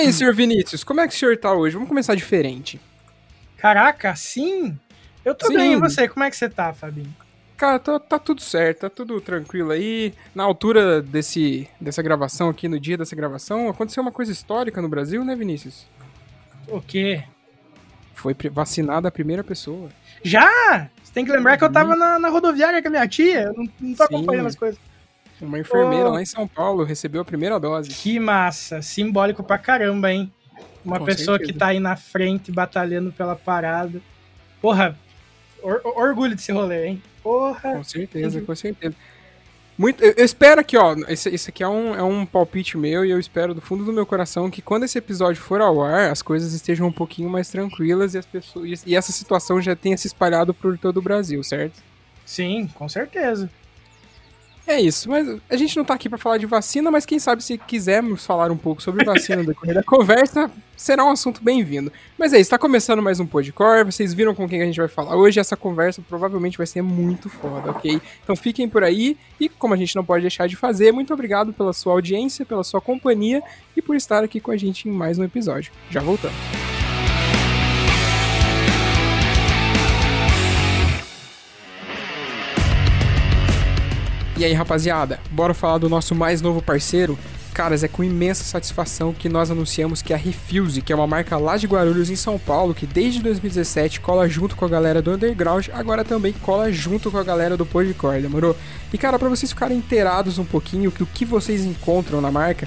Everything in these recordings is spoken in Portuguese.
aí, senhor Vinícius, como é que o senhor tá hoje? Vamos começar diferente. Caraca, sim? Eu tô sim. bem, e você? Como é que você tá, Fabinho? Cara, tá, tá, tudo certo, tá tudo tranquilo aí. Na altura desse, dessa gravação aqui, no dia dessa gravação, aconteceu uma coisa histórica no Brasil, né, Vinícius? O quê? Foi vacinada a primeira pessoa. Já? Você tem que lembrar que eu tava na, na rodoviária com a minha tia, eu não, não tô Sim. acompanhando as coisas. Uma enfermeira oh. lá em São Paulo recebeu a primeira dose. Que massa, simbólico pra caramba, hein? Uma Com pessoa certeza. que tá aí na frente batalhando pela parada. Porra, or, orgulho desse rolê, hein? Porra. Com certeza, com certeza. Muito, eu, eu espero que, ó, esse, esse aqui é um, é um palpite meu e eu espero do fundo do meu coração que quando esse episódio for ao ar, as coisas estejam um pouquinho mais tranquilas e as pessoas e essa situação já tenha se espalhado por todo o Brasil, certo? Sim, com certeza. É isso, mas a gente não tá aqui para falar de vacina, mas quem sabe se quisermos falar um pouco sobre vacina no decorrer da conversa, será um assunto bem-vindo. Mas é isso, tá começando mais um Podcore, vocês viram com quem a gente vai falar hoje, essa conversa provavelmente vai ser muito foda, ok? Então fiquem por aí, e como a gente não pode deixar de fazer, muito obrigado pela sua audiência, pela sua companhia e por estar aqui com a gente em mais um episódio. Já voltamos. E aí, rapaziada, bora falar do nosso mais novo parceiro? Caras, é com imensa satisfação que nós anunciamos que a Refuse, que é uma marca lá de Guarulhos em São Paulo, que desde 2017 cola junto com a galera do Underground, agora também cola junto com a galera do Podcore, demorou? E cara, para vocês ficarem inteirados um pouquinho do que vocês encontram na marca,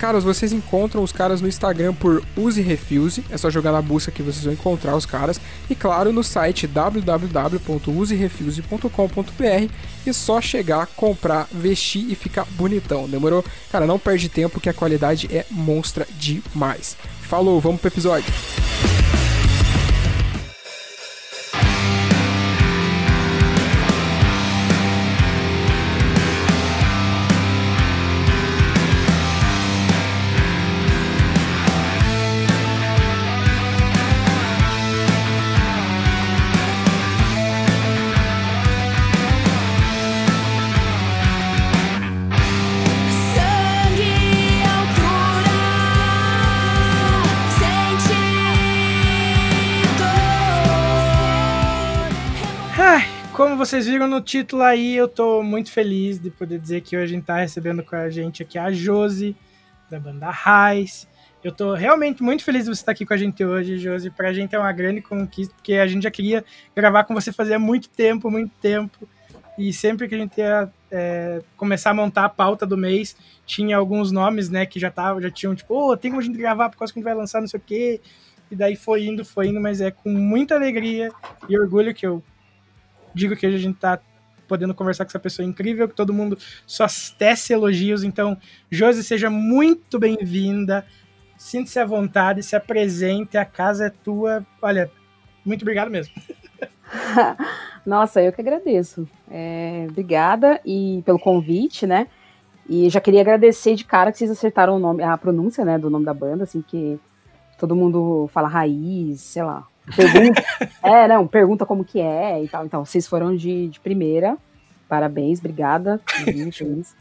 Caras, vocês encontram os caras no Instagram por Use Refuse, é só jogar na busca que vocês vão encontrar os caras. E claro, no site www.userefuse.com.br e só chegar, comprar, vestir e ficar bonitão, demorou? Cara, não perde tempo que a qualidade é monstra demais. Falou, vamos pro episódio. Vocês viram no título aí, eu tô muito feliz de poder dizer que hoje a gente tá recebendo com a gente aqui a Josi, da banda Raiz. Eu tô realmente muito feliz de você estar aqui com a gente hoje, Josi. Pra gente é uma grande conquista, porque a gente já queria gravar com você fazia muito tempo, muito tempo. E sempre que a gente ia é, começar a montar a pauta do mês, tinha alguns nomes, né, que já tava, já tinham, tipo, oh, tem como a gente gravar por causa que a gente vai lançar não sei o quê. E daí foi indo, foi indo, mas é com muita alegria e orgulho que eu digo que a gente tá podendo conversar com essa pessoa incrível, que todo mundo só tece elogios. Então, Josi, seja muito bem-vinda. Sinta-se à vontade, se apresente, a casa é tua. Olha, muito obrigado mesmo. Nossa, eu que agradeço. É, obrigada e pelo convite, né? E já queria agradecer de cara que vocês acertaram o nome, a pronúncia, né, do nome da banda, assim, que todo mundo fala raiz, sei lá, Pergunta, é, não, pergunta como que é e tal. Então, vocês foram de, de primeira. Parabéns, obrigada. feliz.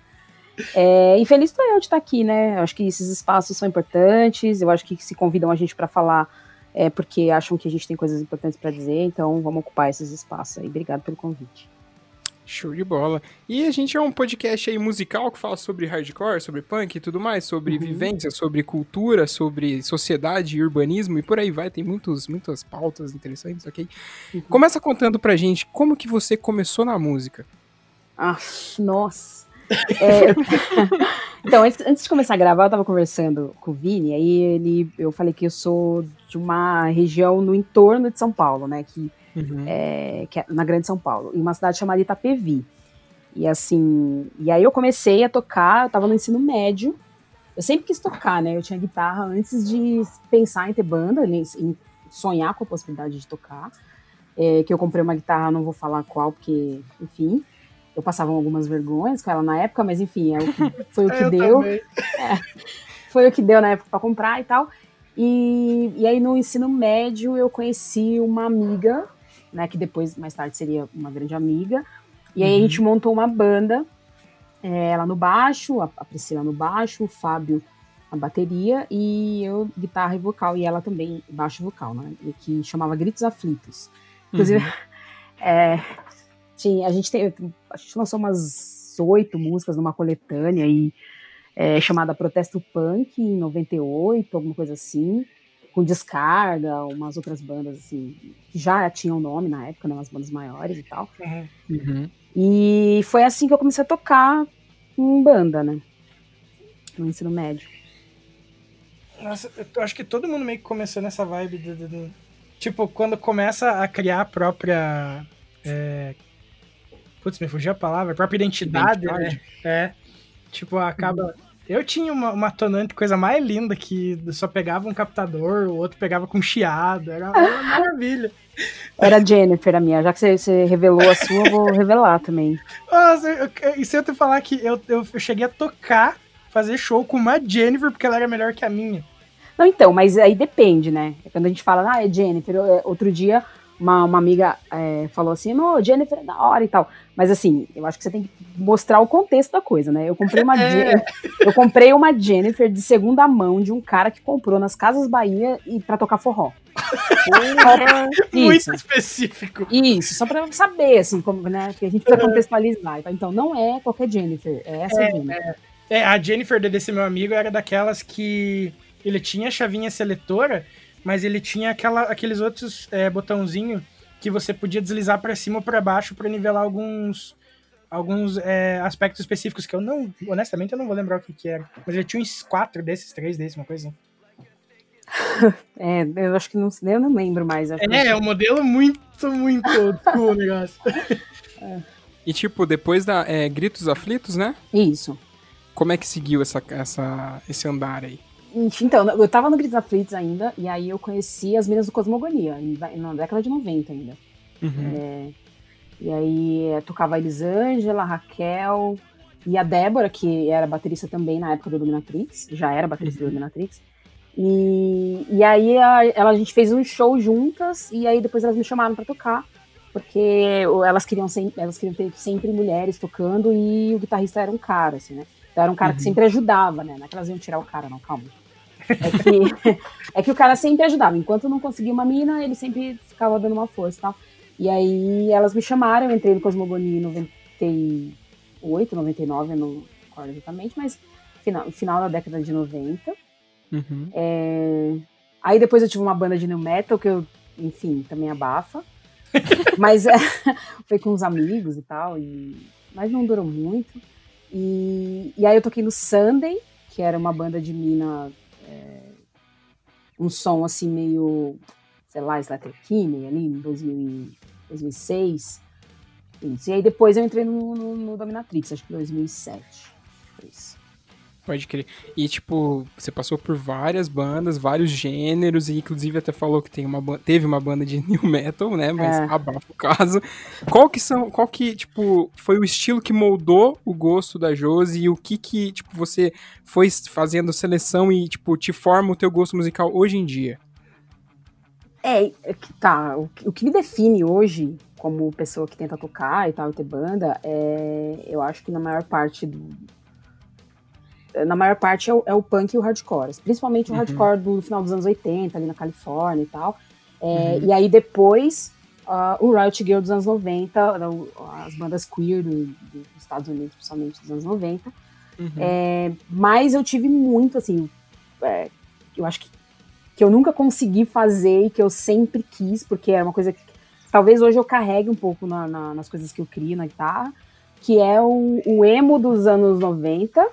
É, e feliz eu de estar aqui, né? Eu acho que esses espaços são importantes. Eu acho que se convidam a gente para falar é porque acham que a gente tem coisas importantes para dizer. Então, vamos ocupar esses espaços aí. Obrigado pelo convite. Show de bola. E a gente é um podcast aí musical que fala sobre hardcore, sobre punk e tudo mais, sobre uhum. vivência, sobre cultura, sobre sociedade e urbanismo e por aí vai. Tem muitos, muitas pautas interessantes, ok? Uhum. Começa contando pra gente como que você começou na música. Ah, nossa. É... então, antes de começar a gravar, eu tava conversando com o Vini, aí ele, eu falei que eu sou de uma região no entorno de São Paulo, né? Que uhum. é, que é na Grande São Paulo, em uma cidade chamada Itapevi. E assim, e aí eu comecei a tocar, eu tava no ensino médio. Eu sempre quis tocar, né? Eu tinha guitarra antes de pensar em ter banda, em sonhar com a possibilidade de tocar. É, que eu comprei uma guitarra, não vou falar qual, porque, enfim, eu passava algumas vergonhas com ela na época, mas enfim, é o que, foi o que deu. É, foi o que deu na época para comprar e tal. E, e aí no ensino médio eu conheci uma amiga, né, que depois, mais tarde, seria uma grande amiga. E aí a gente montou uma banda, é, ela no baixo, a, a Priscila no baixo, o Fábio na bateria e eu guitarra e vocal, e ela também baixo e vocal, né, e que chamava Gritos Aflitos. Inclusive, é, tinha, a gente tem, a gente lançou umas oito músicas numa coletânea e é, chamada Protesto Punk em 98, alguma coisa assim, com descarga, umas outras bandas assim, que já tinham nome na época, né, umas bandas maiores e tal. Uhum. E foi assim que eu comecei a tocar em banda, né? No ensino médio. Nossa, eu acho que todo mundo meio que começou nessa vibe do, do- do- Tipo, quando começa a criar a própria. É... Putz, me fugiu a palavra, a própria identidade, Identidade. né? É. Tipo, acaba. Eu tinha uma, uma tonante coisa mais linda que só pegava um captador, o outro pegava com chiado. Era uma maravilha. Era a Jennifer a minha, já que você, você revelou a sua, eu vou revelar também. Nossa, eu- eu- e se eu te falar que eu, eu, eu cheguei a tocar, fazer show com uma Jennifer, porque ela era melhor que a minha. Não, então, mas aí depende, né? Quando a gente fala, ah, é Jennifer. é, Outro dia, uma, uma amiga é, falou assim, não, Jennifer é da hora e tal. Mas assim, eu acho que você tem que mostrar o contexto da coisa, né? Eu comprei uma, É. Eu comprei uma Jennifer de segunda mão de um cara que comprou nas Casas Bahia e pra tocar forró. Muito Isso. específico. Isso, só pra saber, assim, como, né? Porque a gente precisa contextualizar. tá? Então, não é qualquer Jennifer, é essa Jennifer. É, a Jennifer desse meu amigo era daquelas que ele tinha a chavinha seletora, mas ele tinha aquela, aqueles outros é, botãozinho que você podia deslizar pra cima ou pra baixo pra nivelar alguns alguns é, aspectos específicos que eu não, honestamente, eu não vou lembrar o que que era. Mas ele tinha uns quatro desses, três desses, uma coisa assim. É, eu acho que não, eu não lembro mais. acho que- É, é um modelo muito, muito school o negócio. E tipo, depois da é, Gritos Aflitos, né? Isso. Como é que seguiu essa, essa, esse andar aí? Então, eu tava no Gritos Aflitos ainda, e aí eu conheci as meninas do Cosmogonia, na década de 90 ainda. Uhum. E aí eh, tocava a Elisângela, a Raquel e a Débora, que era baterista também na época do Dominatrix, já era baterista do Dominatrix. E, e aí a, ela, a gente fez um show juntas, e aí depois elas me chamaram pra tocar, porque elas queriam, elas queriam ter sempre mulheres tocando, e o guitarrista era um cara, assim, né? Então era um cara que sempre ajudava, né? Não é que elas iam tirar o cara, não, calma. É que, é que o cara sempre ajudava. Enquanto não conseguia uma mina, ele sempre ficava dando uma força e tal. E aí elas me chamaram, eu entrei no Cosmogonia em 98, 99, eu não recordo exatamente, mas final, final da década de 90. Uhum. É, Aí depois eu tive uma banda de new metal que eu, enfim, também abafa. mas é, foi com uns amigos e tal, e... mas não durou muito. E, e aí eu toquei no Sunday, que era uma banda de mina, um som assim meio, sei lá, Slater Kinney, ali em 2000 e 2006. Isso. E aí depois eu entrei no, no, no Dominatrix, acho que 2007. Foi isso. Pode crer. E, tipo, você passou por várias bandas, vários gêneros, e inclusive até falou que tem uma teve uma banda de new metal, né? Mas É. abafa o caso. Qual que são, qual que, tipo, foi o estilo que moldou o gosto da Josi e o que que, tipo, você foi fazendo seleção e, tipo, te forma o teu gosto musical hoje em dia? É, é tá. O, que- o que me define hoje, como pessoa que tenta tocar e tal, e ter banda, é. Eu acho que na maior parte do. Na maior parte é o, é o punk e o hardcore. Principalmente o Uhum. hardcore do final dos anos 80, ali na Califórnia e tal. É, Uhum. E aí depois, ah, o Riot Girl dos anos 90, o- as bandas queer do- do- dos Estados Unidos, principalmente dos anos 90. Uhum. É, mas eu tive muito, assim, é, eu acho que, que eu nunca consegui fazer e que eu sempre quis, porque é uma coisa que talvez hoje eu carregue um pouco na- na- nas coisas que eu crio na guitarra, que é o, o emo dos anos 90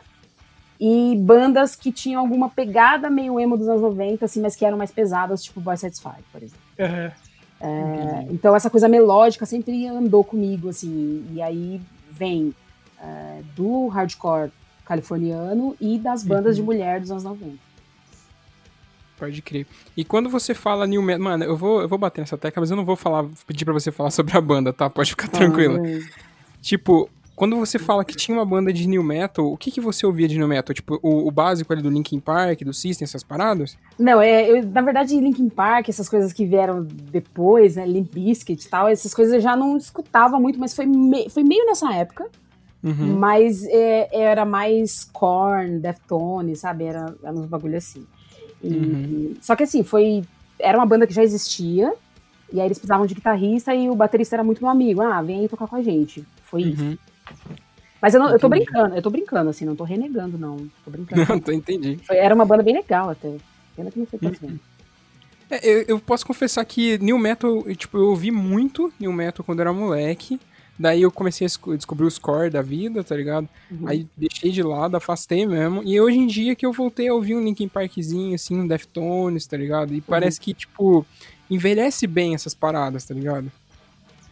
e bandas que tinham alguma pegada meio emo dos anos 90, assim, mas que eram mais pesadas, tipo Boy Satisfied, por exemplo. Aham. É, então essa coisa melódica sempre andou comigo, assim, e aí vem é, do hardcore californiano e das bandas de mulher dos anos 90. Pode crer. E quando você fala new metal, mano, eu vou, eu vou bater nessa tecla, mas eu não vou falar, pedir pra você falar sobre a banda, tá? Pode ficar tranquilo. Ah, Tipo, quando você fala que tinha uma banda de new metal, o que, que você ouvia de new metal? Tipo, o, o básico ali do Linkin Park, do System, essas paradas? Não, é, eu, na verdade, Linkin Park, essas coisas que vieram depois, né, Limp Bizkit e tal, essas coisas eu já não escutava muito, mas foi, me, foi meio nessa época. Uhum. Mas é, era mais Korn, Deftones, sabe? Era, era uns bagulho assim. E, uhum. Só que assim, foi. Era uma banda que já existia, e aí eles precisavam de guitarrista e o baterista era muito meu amigo. Ah, vem aí tocar com a gente. Foi uhum. isso. Mas eu, não, eu tô brincando, eu tô brincando, assim, não tô renegando, não. Tô brincando. Não, tô entendi. Foi, era uma banda bem legal até. Pena que não foi tanto uhum. é, eu, eu, posso confessar que New Metal, tipo, eu ouvi muito New Metal quando era moleque. Daí eu comecei a descobrir os core da vida, tá ligado? Uhum. Aí deixei de lado, afastei mesmo. E hoje em dia que eu voltei a ouvir um Linkin Parkzinho, assim, um Deftones, tá ligado? E uhum. parece que, tipo, envelhece bem essas paradas, tá ligado?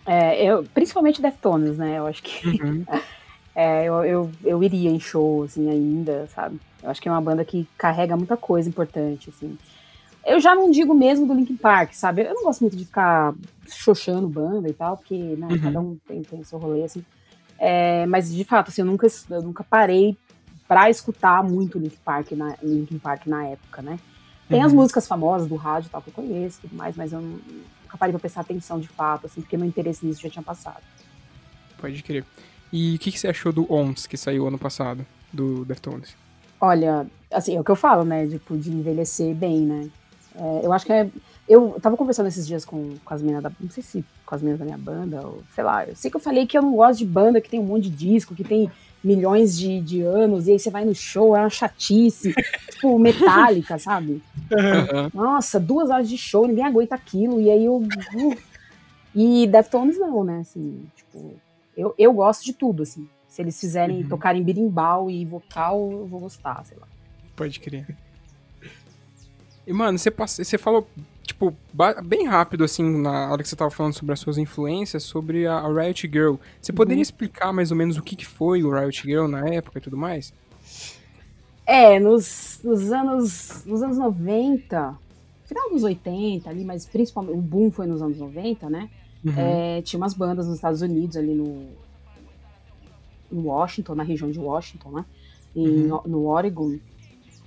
É, eu, principalmente Deftones, né? Eu acho que uhum. é, eu, eu, eu iria em show, assim, ainda, sabe? Eu acho que é uma banda que carrega muita coisa importante, assim. Eu já não digo mesmo do Linkin Park, sabe? Eu não gosto muito de ficar xoxando banda e tal, porque né, uhum. cada um tem, tem seu rolê, assim. É, mas, de fato, assim, eu nunca, eu nunca parei pra escutar muito Linkin Park na, Linkin Park na época, né? Tem uhum. as músicas famosas do rádio tal que eu conheço e tudo mais, mas eu nunca parei pra prestar atenção de fato, assim, porque meu interesse nisso já tinha passado. Pode crer. E o que, que você achou do OMS, que saiu ano passado, do Deftones? Olha, assim, é o que eu falo, né? Tipo, de envelhecer bem, né? É, eu acho que é. Eu tava conversando esses dias com, com as meninas da. Não sei se com as meninas da minha banda, ou sei lá. Eu sei que eu falei que eu não gosto de banda que tem um monte de disco, que tem milhões de, de anos, e aí você vai no show, é uma chatice. tipo, metálica, sabe? Uhum. Nossa, duas horas de show, ninguém aguenta aquilo, e aí eu. Uh, e Deftones não, né? Assim, tipo, eu, eu gosto de tudo, assim. Se eles fizerem uhum. tocarem birimbau e vocal, eu vou gostar, sei lá. Pode crer. E, mano, você, você falou, tipo, bem rápido, assim, na hora que você tava falando sobre as suas influências, sobre a, a Riot Girl. Você uhum. poderia explicar mais ou menos o que, que foi o Riot Girl na época e tudo mais? É, nos, nos anos nos anos 90, final dos 80 ali, mas principalmente o boom foi nos anos 90, né? Uhum. É, tinha umas bandas nos Estados Unidos ali no, no Washington, na região de Washington, né? E uhum. no, no Oregon,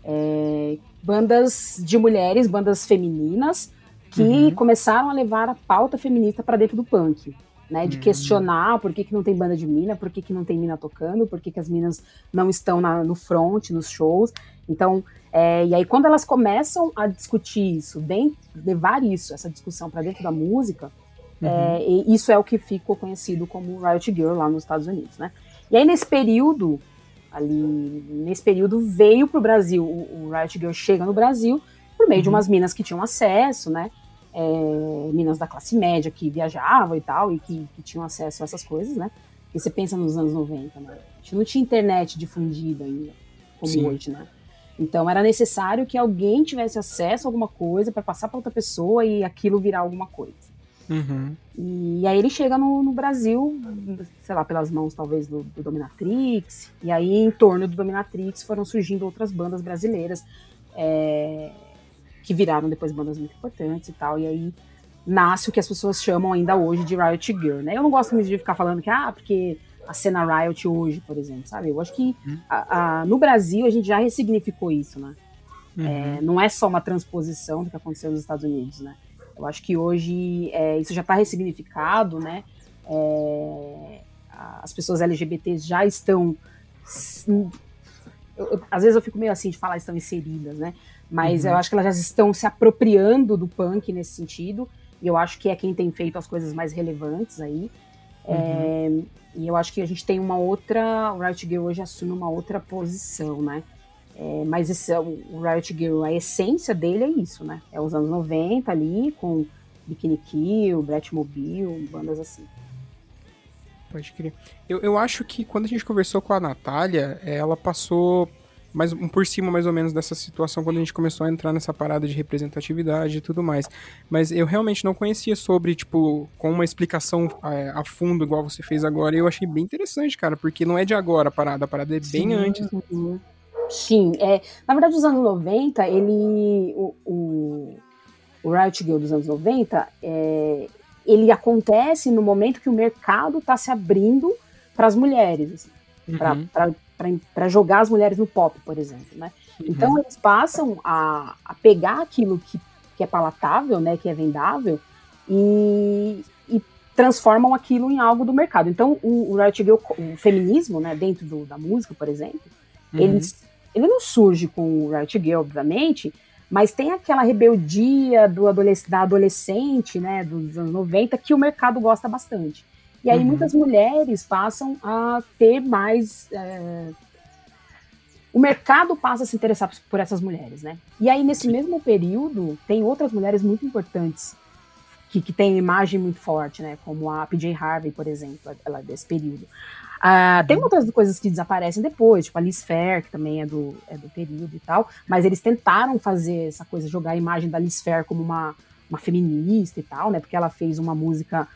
é, bandas de mulheres, bandas femininas, que uhum. começaram a levar a pauta feminista para dentro do punk. Né, de uhum. questionar por que, que não tem banda de mina, por que, que não tem mina tocando, por que, que as minas não estão na, no front, nos shows. Então, é, e aí quando elas começam a discutir isso, dentro, levar isso, essa discussão para dentro da música, uhum. é, isso é o que ficou conhecido como Riot Girl lá nos Estados Unidos, né? E aí nesse período, ali nesse período veio para o Brasil, o Riot Girl chega no Brasil por meio uhum. de umas minas que tinham acesso, né? É, minas da classe média que viajavam e tal, e que, que, tinham acesso a essas coisas, né? E você pensa nos anos 90, né? A gente não tinha internet difundida ainda, como Sim. hoje, né? Então era necessário que alguém tivesse acesso a alguma coisa para passar para outra pessoa e aquilo virar alguma coisa. Uhum. E aí ele chega no, no, Brasil, sei lá, pelas mãos talvez do, do, Dominatrix, e aí em torno do Dominatrix foram surgindo outras bandas brasileiras é, que viraram depois bandas muito importantes e tal, e aí nasce o que as pessoas chamam ainda hoje de Riot Girl, né? Eu não gosto muito de ficar falando que, ah, porque a cena Riot hoje, por exemplo, sabe? Eu acho que uhum. a, a, no Brasil a gente já ressignificou isso, né? Uhum. É, não é só uma transposição do que aconteceu nos Estados Unidos, né? Eu acho que hoje é, isso já está ressignificado, né? É, as pessoas LGBTs já estão. Eu, eu, às vezes eu fico meio assim de falar estão inseridas, né? Mas uhum. eu acho que elas já estão se apropriando do punk nesse sentido. E eu acho que é quem tem feito as coisas mais relevantes aí. É, uhum. É, e eu acho que a gente tem uma outra. O Riot Girl hoje assume uma outra posição, né? É, mas esse, é o Riot Girl, a essência dele é isso, né? É os anos 90 ali, com Bikini Kill, Bratmobile, bandas assim. Pode crer. Eu, eu acho que quando a gente conversou com a Natália, ela passou mais um por cima mais ou menos dessa situação quando a gente começou a entrar nessa parada de representatividade e tudo mais. Mas eu realmente não conhecia sobre, tipo, com uma explicação é, a fundo igual você fez agora. E eu achei bem interessante, cara, porque não é de agora a parada, a parada é bem Sim. antes. Uhum. Sim, é, na verdade, os anos 90, ele. O, o, o Riot Girl dos anos 90, é, ele acontece no momento que o mercado está se abrindo para as mulheres, assim, uhum. para jogar as mulheres no pop, por exemplo, né? Uhum. Então eles passam a, a pegar aquilo que, que é palatável, né, que é vendável, e, e transformam aquilo em algo do mercado. Então o, o Riot Girl, o feminismo, né, dentro do, da música, por exemplo, uhum. eles, ele não surge com o Riot Girl, obviamente, mas tem aquela rebeldia do adolesc da adolescente, né, dos anos 90, que o mercado gosta bastante. E aí uhum. muitas mulheres passam a ter mais. É... O mercado passa a se interessar por essas mulheres, né? E aí, nesse mesmo período, tem outras mulheres muito importantes que, que têm imagem muito forte, né? Como a PJ Harvey, por exemplo, ela desse período. Ah, tem outras coisas que desaparecem depois, tipo a Liz Fair, que também é do, é do período e tal, mas eles tentaram fazer essa coisa, jogar a imagem da Liz Fair como uma, uma feminista e tal, né? Porque ela fez uma música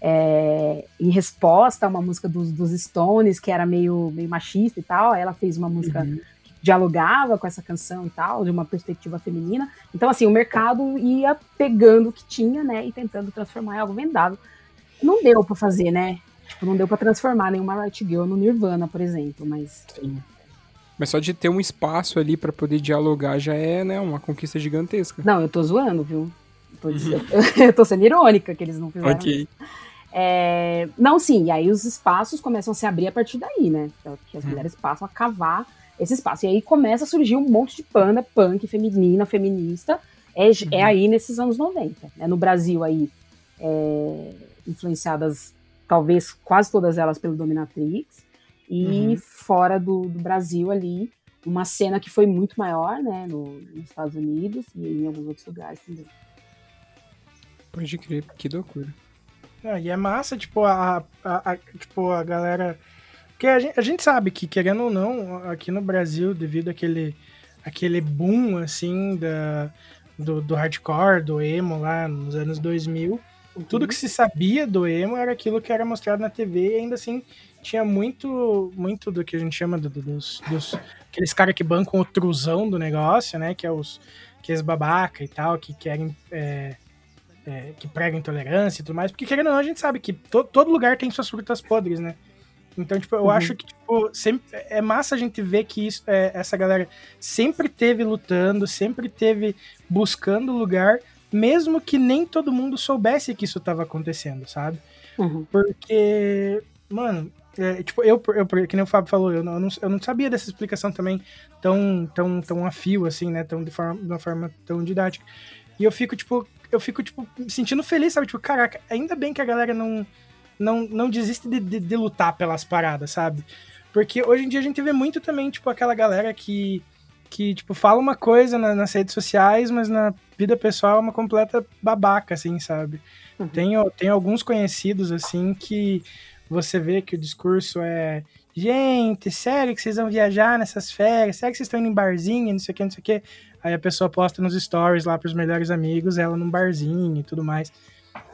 é, em resposta a uma música dos, dos Stones, que era meio, meio machista e tal, ela fez uma música uhum. que dialogava com essa canção e tal, de uma perspectiva feminina. Então, assim, o mercado ia pegando o que tinha, né, e tentando transformar em algo vendável. Não deu para fazer, né? Tipo, não deu para transformar nenhuma Riot Girl no Nirvana, por exemplo, mas. Sim. Mas só de ter um espaço ali para poder dialogar já é, né, uma conquista gigantesca. Não, eu tô zoando, viu? Tô dizendo, eu tô sendo irônica que eles não fizeram. Ok. É, não, sim, e aí os espaços começam a se abrir a partir daí, né? Que as hum. mulheres passam a cavar esse espaço. E aí começa a surgir um monte de panda punk feminina, feminista. É, é uhum. é aí nesses anos 90. Né? No Brasil aí, é, influenciadas talvez quase todas elas pelo Dominatrix, e uhum. fora do, do, Brasil ali, uma cena que foi muito maior, né, no, nos Estados Unidos e em alguns outros lugares também. Pode crer, que loucura. Ah, e é massa, tipo, a, a, a, tipo, a galera. Porque a gente, a gente sabe que, querendo ou não, aqui no Brasil, devido àquele, àquele boom, assim, da, do, do hardcore, do emo lá nos anos 2000, Uhum. Tudo que se sabia do emo era aquilo que era mostrado na TV e ainda assim tinha muito muito do que a gente chama do, dos, dos aqueles caras que bancam o truzão do negócio, né? Que é os que é babaca e tal, que querem é, é, que pregam intolerância e tudo mais, porque querendo ou não, a gente sabe que to, todo lugar tem suas frutas podres, né? Então, tipo, eu uhum. acho que tipo, sempre, é massa a gente ver que isso, é, essa galera sempre teve lutando, sempre teve buscando lugar mesmo que nem todo mundo soubesse que isso estava acontecendo, sabe? Uhum. Porque, mano, é, tipo, eu, eu, que nem o Fábio falou, eu não, eu não sabia dessa explicação também tão, tão, tão a fio, assim, né? Tão de, forma, de uma forma tão didática. E eu fico, tipo, eu fico, tipo, me sentindo feliz, sabe? Tipo, caraca, ainda bem que a galera não, não, não desiste de, de, de lutar pelas paradas, sabe? Porque hoje em dia a gente vê muito também, tipo, aquela galera que que, tipo, fala uma coisa na, nas redes sociais, mas na vida pessoal é uma completa babaca, assim, sabe? Uhum. Tenho, tenho alguns conhecidos, assim, que você vê que o discurso é gente, sério que vocês vão viajar nessas férias? Sério que vocês estão indo em barzinho, não sei o que, não sei o que? Aí a pessoa posta nos stories lá pros melhores amigos, ela num barzinho e tudo mais.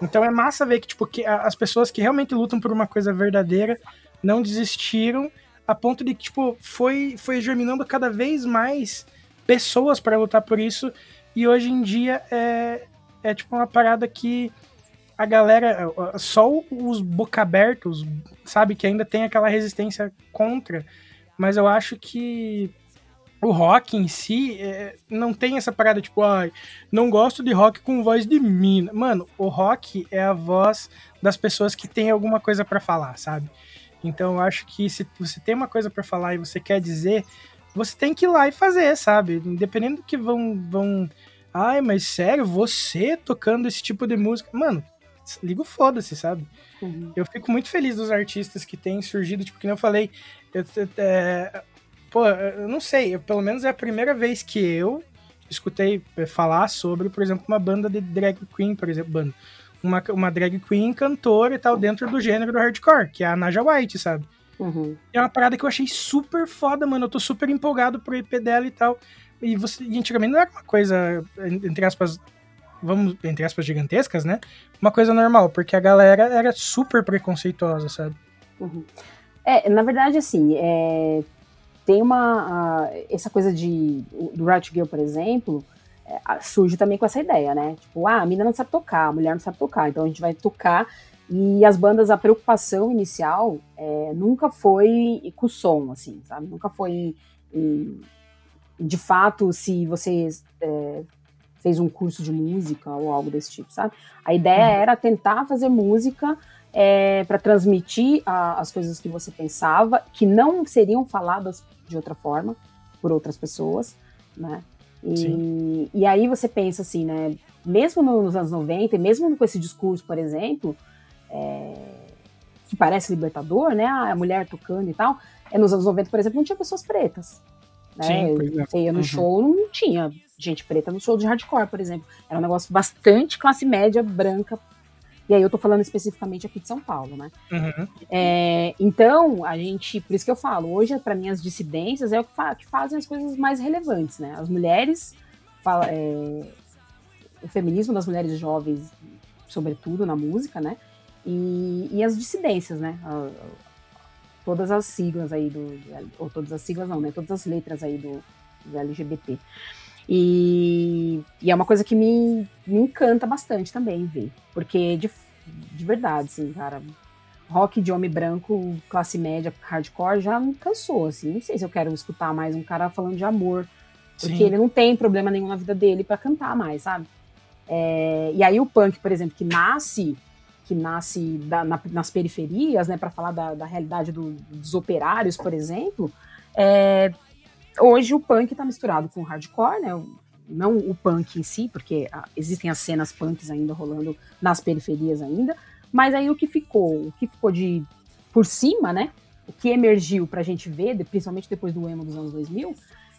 Então é massa ver que, tipo, que as pessoas que realmente lutam por uma coisa verdadeira não desistiram a ponto de que, tipo, foi, foi germinando cada vez mais pessoas para lutar por isso. E hoje em dia é, é tipo uma parada que a galera, só os boca abertos, sabe, que ainda tem aquela resistência contra. Mas eu acho que o rock em si é, não tem essa parada tipo, ai, não gosto de rock com voz de mina. Mano, o rock é a voz das pessoas que têm alguma coisa para falar, sabe? Então eu acho que se você tem uma coisa para falar e você quer dizer, você tem que ir lá e fazer, sabe? Independente do que vão vão Ai, mas sério, você tocando esse tipo de música, mano, ligo foda-se, sabe? Uhum. Eu fico muito feliz dos artistas que têm surgido, tipo, que eu falei, eu, é, pô, eu não sei, eu, pelo menos é a primeira vez que eu escutei é, falar sobre, por exemplo, uma banda de drag queen, por exemplo, banda uma, uma drag queen cantora e tal dentro do gênero do hardcore, que é a Naja White, sabe? Uhum. É uma parada que eu achei super foda, mano. Eu tô super empolgado pro EP dela e tal. E, você, e antigamente não era uma coisa, entre aspas, vamos, entre aspas, gigantescas, né? Uma coisa normal, porque a galera era super preconceituosa, sabe? Uhum. É, na verdade, assim, é, tem uma. essa coisa de. do Riot Girl, por exemplo, surge também com essa ideia, né? Tipo, ah, a menina não sabe tocar, a mulher não sabe tocar, então a gente vai tocar E as bandas, a preocupação inicial é, nunca foi com o som, assim, sabe? Nunca foi em, de fato se você é, fez um curso de música ou algo desse tipo, sabe? A ideia uhum. era tentar fazer música é, para transmitir a, as coisas que você pensava, que não seriam faladas de outra forma por outras pessoas, né? E, e aí você pensa assim, né? Mesmo nos anos 90, mesmo com esse discurso, por exemplo, é, que parece libertador, né? Ah, a mulher tocando e tal. É, nos anos 90, por exemplo, não tinha pessoas pretas. Né? Sim, Você ia no uhum. show, não tinha gente preta no show de hardcore, por exemplo. Era um negócio bastante classe média, branca. E aí eu tô falando especificamente aqui de São Paulo, né? Uhum. É, então, a gente, por isso que eu falo, hoje, para mim, as dissidências é o que, fa que, fazem as coisas mais relevantes, né? As mulheres, fala, é, o feminismo das mulheres jovens, sobretudo na música, né? E, e as dissidências, né? A, todas as siglas aí do. Ou todas as siglas não, né? Todas as letras aí do, do LGBT. E, e, é uma coisa que me, me encanta bastante também ver. Porque de, de verdade, assim, cara, rock de homem branco, classe média, hardcore, já me cansou, assim. Não sei se eu quero escutar mais um cara falando de amor. Porque Sim. ele não tem problema nenhum na vida dele para cantar mais, sabe? É, e aí o punk, por exemplo, que nasce que nasce da, na, nas periferias, né, para falar da, da realidade do, dos operários, por exemplo, é, hoje o punk está misturado com o hardcore, né, não o punk em si, porque ah, existem as cenas punks ainda rolando nas periferias ainda, mas aí o que ficou, o que ficou de por cima, né, o que emergiu para a gente ver, principalmente depois do emo dos anos 2000,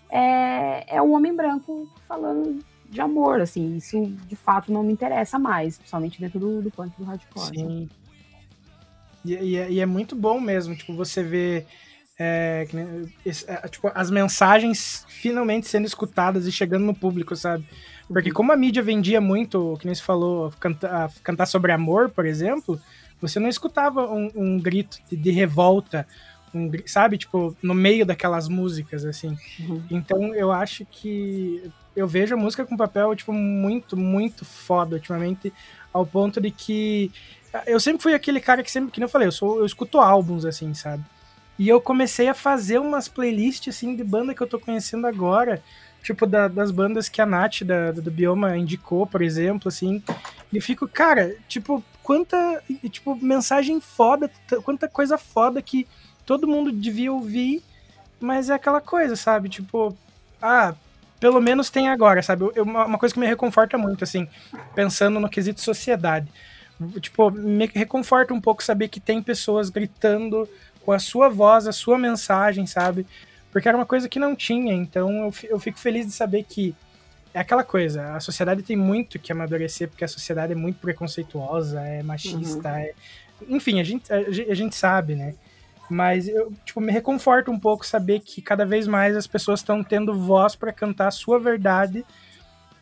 é, é o homem branco falando de amor, assim, isso de fato não me interessa mais, principalmente dentro do, do punk do hardcore. Sim. E, e, é, e, é muito bom mesmo, tipo, você vê é, é, tipo, as mensagens finalmente sendo escutadas e chegando no público, sabe? Porque como a mídia vendia muito, que nem você falou, cantar, cantar sobre amor, por exemplo, você não escutava um, um grito de, de revolta, um, sabe? Tipo, no meio daquelas músicas, assim. Uhum. Então eu acho que eu vejo a música com papel, tipo, muito, muito foda ultimamente, ao ponto de que eu sempre fui aquele cara que sempre, que nem eu falei, eu, sou, eu escuto álbuns, assim, sabe? E eu comecei a fazer umas playlists, assim, de banda que eu tô conhecendo agora, tipo, da, das bandas que a Nath, da, do Bioma, indicou, por exemplo, assim, e fico, cara, tipo, quanta, tipo, mensagem foda, quanta coisa foda que todo mundo devia ouvir, mas é aquela coisa, sabe? Tipo, ah, pelo menos tem agora, sabe? Eu, uma coisa que me reconforta muito, assim, pensando no quesito sociedade. Tipo, me reconforta um pouco saber que tem pessoas gritando com a sua voz, a sua mensagem, sabe? Porque era uma coisa que não tinha, então eu, eu fico feliz de saber que é aquela coisa, a sociedade tem muito que amadurecer, porque a sociedade é muito preconceituosa, é machista, uhum. é... enfim, a gente, a, a gente sabe, né? Mas eu, tipo, me reconforta um pouco saber que cada vez mais as pessoas estão tendo voz para cantar a sua verdade.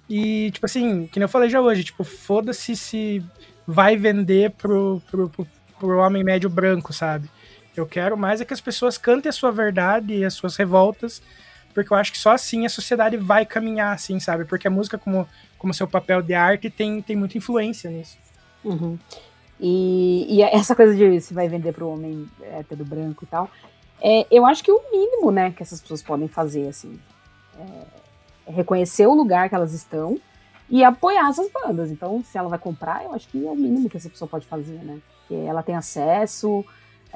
E, tipo assim, que nem eu falei já hoje, tipo, foda-se se vai vender pro, pro, pro, pro homem médio branco, sabe? Eu quero mais é que as pessoas cantem a sua verdade e as suas revoltas, porque eu acho que só assim a sociedade vai caminhar, assim, sabe? Porque a música, como, como seu papel de arte, tem, tem muita influência nisso. Uhum. E, e essa coisa de se vai vender para o homem hétero branco e tal, é, eu acho que o mínimo, né, que essas pessoas podem fazer, assim, é, é reconhecer o lugar que elas estão e apoiar essas bandas. Então, se ela vai comprar, eu acho que é o mínimo que essa pessoa pode fazer, né? Que ela tem acesso,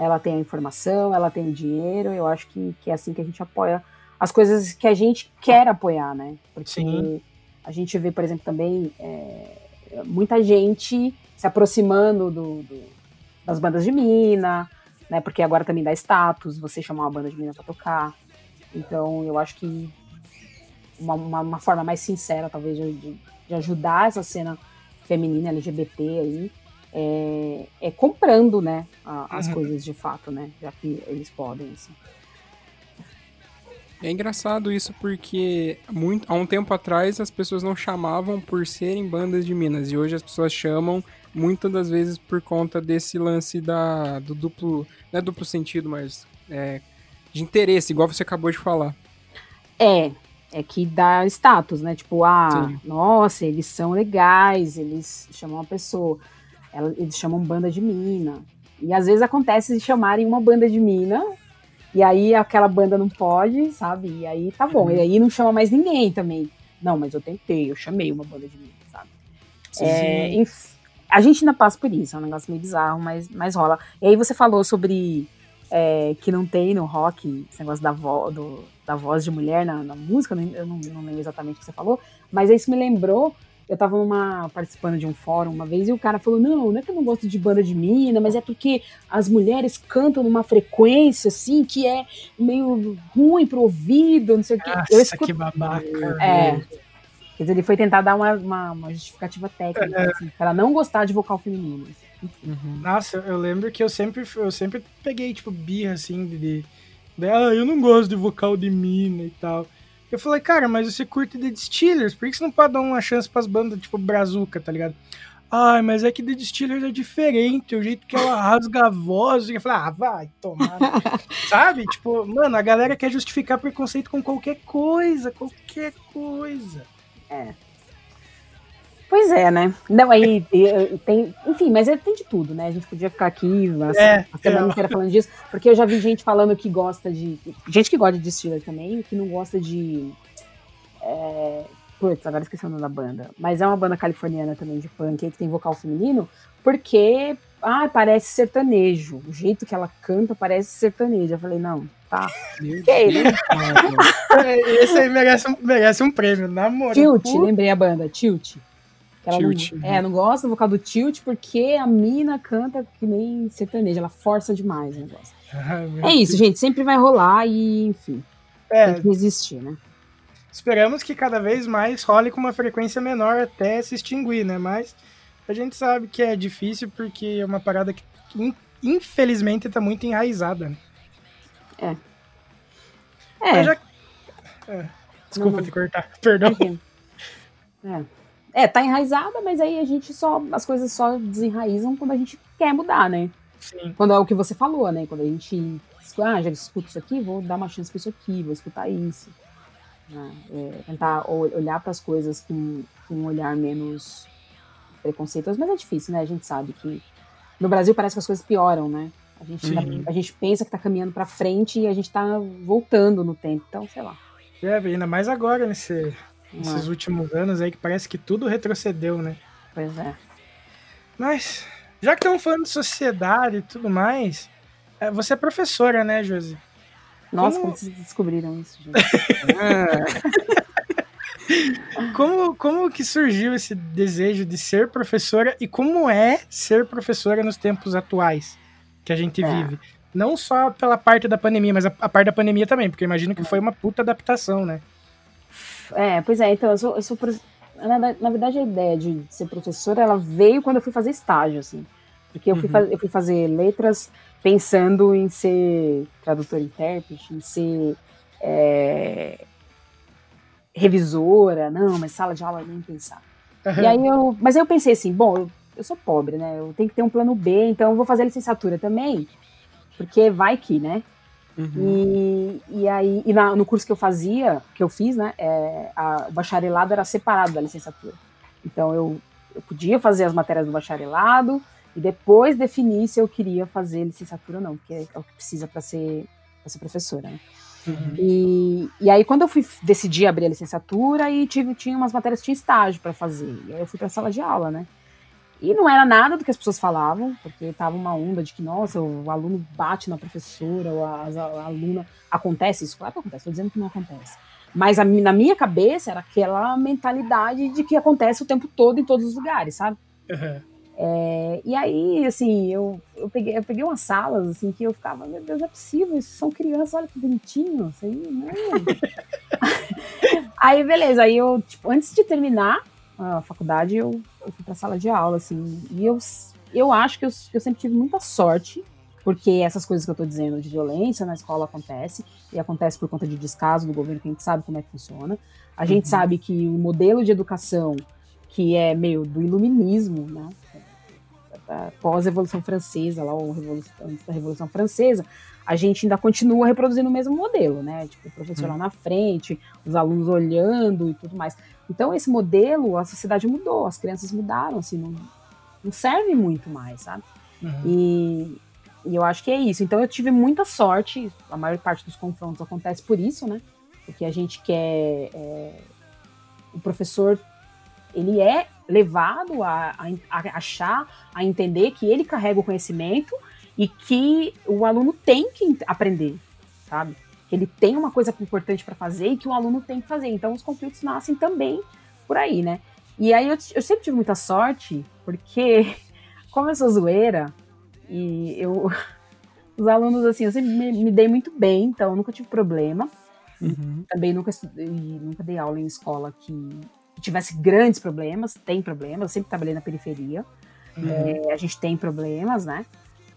ela tem a informação, ela tem o dinheiro. Eu acho que, que é assim que a gente apoia as coisas que a gente quer apoiar, né? Porque Sim. a gente vê, por exemplo, também é, muita gente se aproximando do, do, das bandas de mina, né? Porque agora também dá status você chamar uma banda de mina para tocar. Então eu acho que uma, uma, uma forma mais sincera, talvez, de, de, ajudar essa cena feminina LGBT aí é, é comprando, né, a, as uhum. coisas de fato, né? Já que eles podem, assim. É engraçado isso porque muito, há um tempo atrás as pessoas não chamavam por serem bandas de Minas e hoje as pessoas chamam muitas das vezes por conta desse lance da, do duplo, não é duplo sentido, mas é, de interesse, igual você acabou de falar. É, é que dá status, né? Tipo, ah, Sim. nossa, eles são legais, eles chamam a pessoa. Ela, eles chamam banda de mina. E às vezes acontece de chamarem uma banda de mina, e aí aquela banda não pode, sabe? E aí tá bom. Uhum. E aí não chama mais ninguém também. Não, mas eu tentei, eu chamei uma banda de mina, sabe? É, a gente ainda passa por isso, é um negócio meio bizarro, mas, mas rola. E aí você falou sobre é, que não tem no rock esse negócio da, vo, do, da voz de mulher na, na música, eu não, não lembro exatamente o que você falou, mas isso me lembrou eu tava numa, participando de um fórum uma vez e o cara falou: Não, não é que eu não gosto de banda de mina, mas é porque as mulheres cantam numa frequência assim que é meio ruim pro ouvido, não sei o quê. Nossa, eu escuto... que babaca. É. Quer dizer, ele foi tentar dar uma, uma, uma justificativa técnica, é. assim, pra ela não gostar de vocal feminino. Assim. Uhum. Nossa, eu lembro que eu sempre, eu sempre peguei, tipo, birra, assim, de, de, de. Ah, eu não gosto de vocal de mina e tal. Eu falei, cara, mas você curte The Distillers, por que você não pode dar uma chance pras bandas tipo Brazuca, tá ligado? Ai, mas é que The Distillers é diferente, o jeito que ela rasga a voz. E eu falei, ah, vai tomar. Sabe? Tipo, mano, a galera quer justificar preconceito com qualquer coisa, qualquer coisa. É. Pois é, né? Não, aí tem. Enfim, mas é, tem de tudo, né? A gente podia ficar aqui a, é, a semana é. inteira falando disso, porque eu já vi gente falando que gosta de. Gente que gosta de Distiller também, que não gosta de. É, putz, agora esqueci o nome da banda. Mas é uma banda californiana também de punk que tem vocal feminino, porque. Ah, parece sertanejo. O jeito que ela canta parece sertanejo. Eu falei, não, tá. Ok, né? Esse aí merece um, merece um prêmio, na moral. Tilt, lembrei a banda, Tilt. Ela tilt. Não, é, não gosta do vocal do tilt porque a mina canta que nem sertaneja, ela força demais o negócio. é isso, gente, sempre vai rolar e, enfim, é, tem que resistir, né? Esperamos que cada vez mais role com uma frequência menor até se extinguir, né? Mas a gente sabe que é difícil porque é uma parada que, infelizmente, tá muito enraizada, né? É. É. Já... é. Desculpa não, não. te cortar, perdão. É. É, tá enraizada, mas aí a gente só. As coisas só desenraizam quando a gente quer mudar, né? Sim. Quando é o que você falou, né? Quando a gente. Ah, já escuto isso aqui, vou dar uma chance pra isso aqui, vou escutar isso. Né? É, tentar olhar para as coisas com, com um olhar menos preconceituoso, mas é difícil, né? A gente sabe que no Brasil parece que as coisas pioram, né? A gente, uhum. a, gente pensa que tá caminhando para frente e a gente tá voltando no tempo, então sei lá. É, ainda mais agora nesse esses últimos anos aí que parece que tudo retrocedeu, né? Pois é. Mas, já que estamos falando de sociedade e tudo mais, é, você é professora, né, Josi? Nossa, como, vocês descobriram isso, gente? como, como que surgiu esse desejo de ser professora e como é ser professora nos tempos atuais que a gente é. vive? Não só pela parte da pandemia, mas a, a parte da pandemia também, porque eu imagino que foi uma puta adaptação, né? É, pois é, então eu sou, eu sou na, na, verdade a ideia de ser professora, ela veio quando eu fui fazer estágio, assim. Porque eu, fui, uhum. eu fui fazer letras pensando em ser tradutor intérprete, em ser é, revisora, não, mas sala de aula nem pensar. Uhum. E aí eu, mas aí eu pensei assim, bom, eu, eu, sou pobre, né? Eu tenho que ter um plano B, então eu vou fazer licenciatura também, porque vai que, né? Uhum. E, e aí, e na, no curso que eu fazia, que eu fiz, né, é, a, o bacharelado era separado da licenciatura. Então eu, eu podia fazer as matérias do bacharelado e depois definir se eu queria fazer licenciatura ou não, porque é o que precisa para ser, ser professora. Né? Uhum. E, e aí, quando eu fui decidir abrir a licenciatura, e tive, tinha umas matérias tinha estágio para fazer. E aí eu fui para a sala de aula, né? E não era nada do que as pessoas falavam, porque tava uma onda de que, nossa, o aluno bate na professora, ou a, a aluna. Acontece isso? Claro que acontece, estou dizendo que não acontece. Mas a, na minha cabeça era aquela mentalidade de que acontece o tempo todo em todos os lugares, sabe? Uhum. É, e aí, assim, eu, eu, peguei, eu peguei umas salas, assim, que eu ficava, meu Deus, é possível, isso são crianças, olha que bonitinho, isso aí, não. aí, beleza, aí eu, tipo, antes de terminar a faculdade, eu eu fui pra sala de aula, assim, e eu, eu acho que eu, eu sempre tive muita sorte, porque essas coisas que eu tô dizendo de violência na escola acontece, e acontece por conta de descaso do governo, que a gente sabe como é que funciona. A gente uhum. sabe que o modelo de educação, que é meio do iluminismo, né, pós-Revolução Francesa, lá, ou antes da Revolução Francesa, a gente ainda continua reproduzindo o mesmo modelo, né? Tipo, o professor lá uhum. na frente, os alunos olhando e tudo mais. Então, esse modelo, a sociedade mudou, as crianças mudaram, assim, não, não serve muito mais, sabe? Uhum. E, e eu acho que é isso. Então eu tive muita sorte, a maior parte dos confrontos acontece por isso, né? Porque a gente quer. É, o professor, ele é levado a, a, a achar, a entender que ele carrega o conhecimento e que o aluno tem que aprender, sabe? Que ele tem uma coisa importante para fazer e que o aluno tem que fazer. Então os conflitos nascem também por aí, né? E aí eu, eu sempre tive muita sorte, porque como eu sou zoeira, e eu. Os alunos, assim, eu sempre me, me dei muito bem, então eu nunca tive problema. Uhum. Também nunca, estudei, nunca dei aula em escola que tivesse grandes problemas, tem problemas, eu sempre trabalhei na periferia. Uhum. É, a gente tem problemas, né?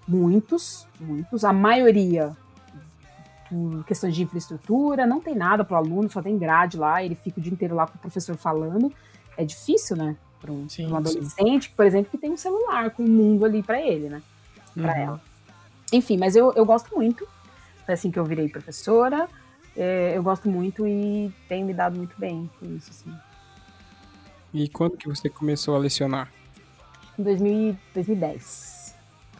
Muitos, muitos. A maioria por questões de infraestrutura, não tem nada para o aluno, só tem grade lá, ele fica o dia inteiro lá com o professor falando. É difícil, né? Para um, Sim, um sim. adolescente, por exemplo, que tem um celular com o mundo ali para ele, né? Para Uhum. ela. Enfim, mas eu, eu gosto muito. Foi assim que eu virei professora. É, eu gosto muito e tenho me dado muito bem com isso, assim. E quando que você começou a lecionar? Em 2000, 2010.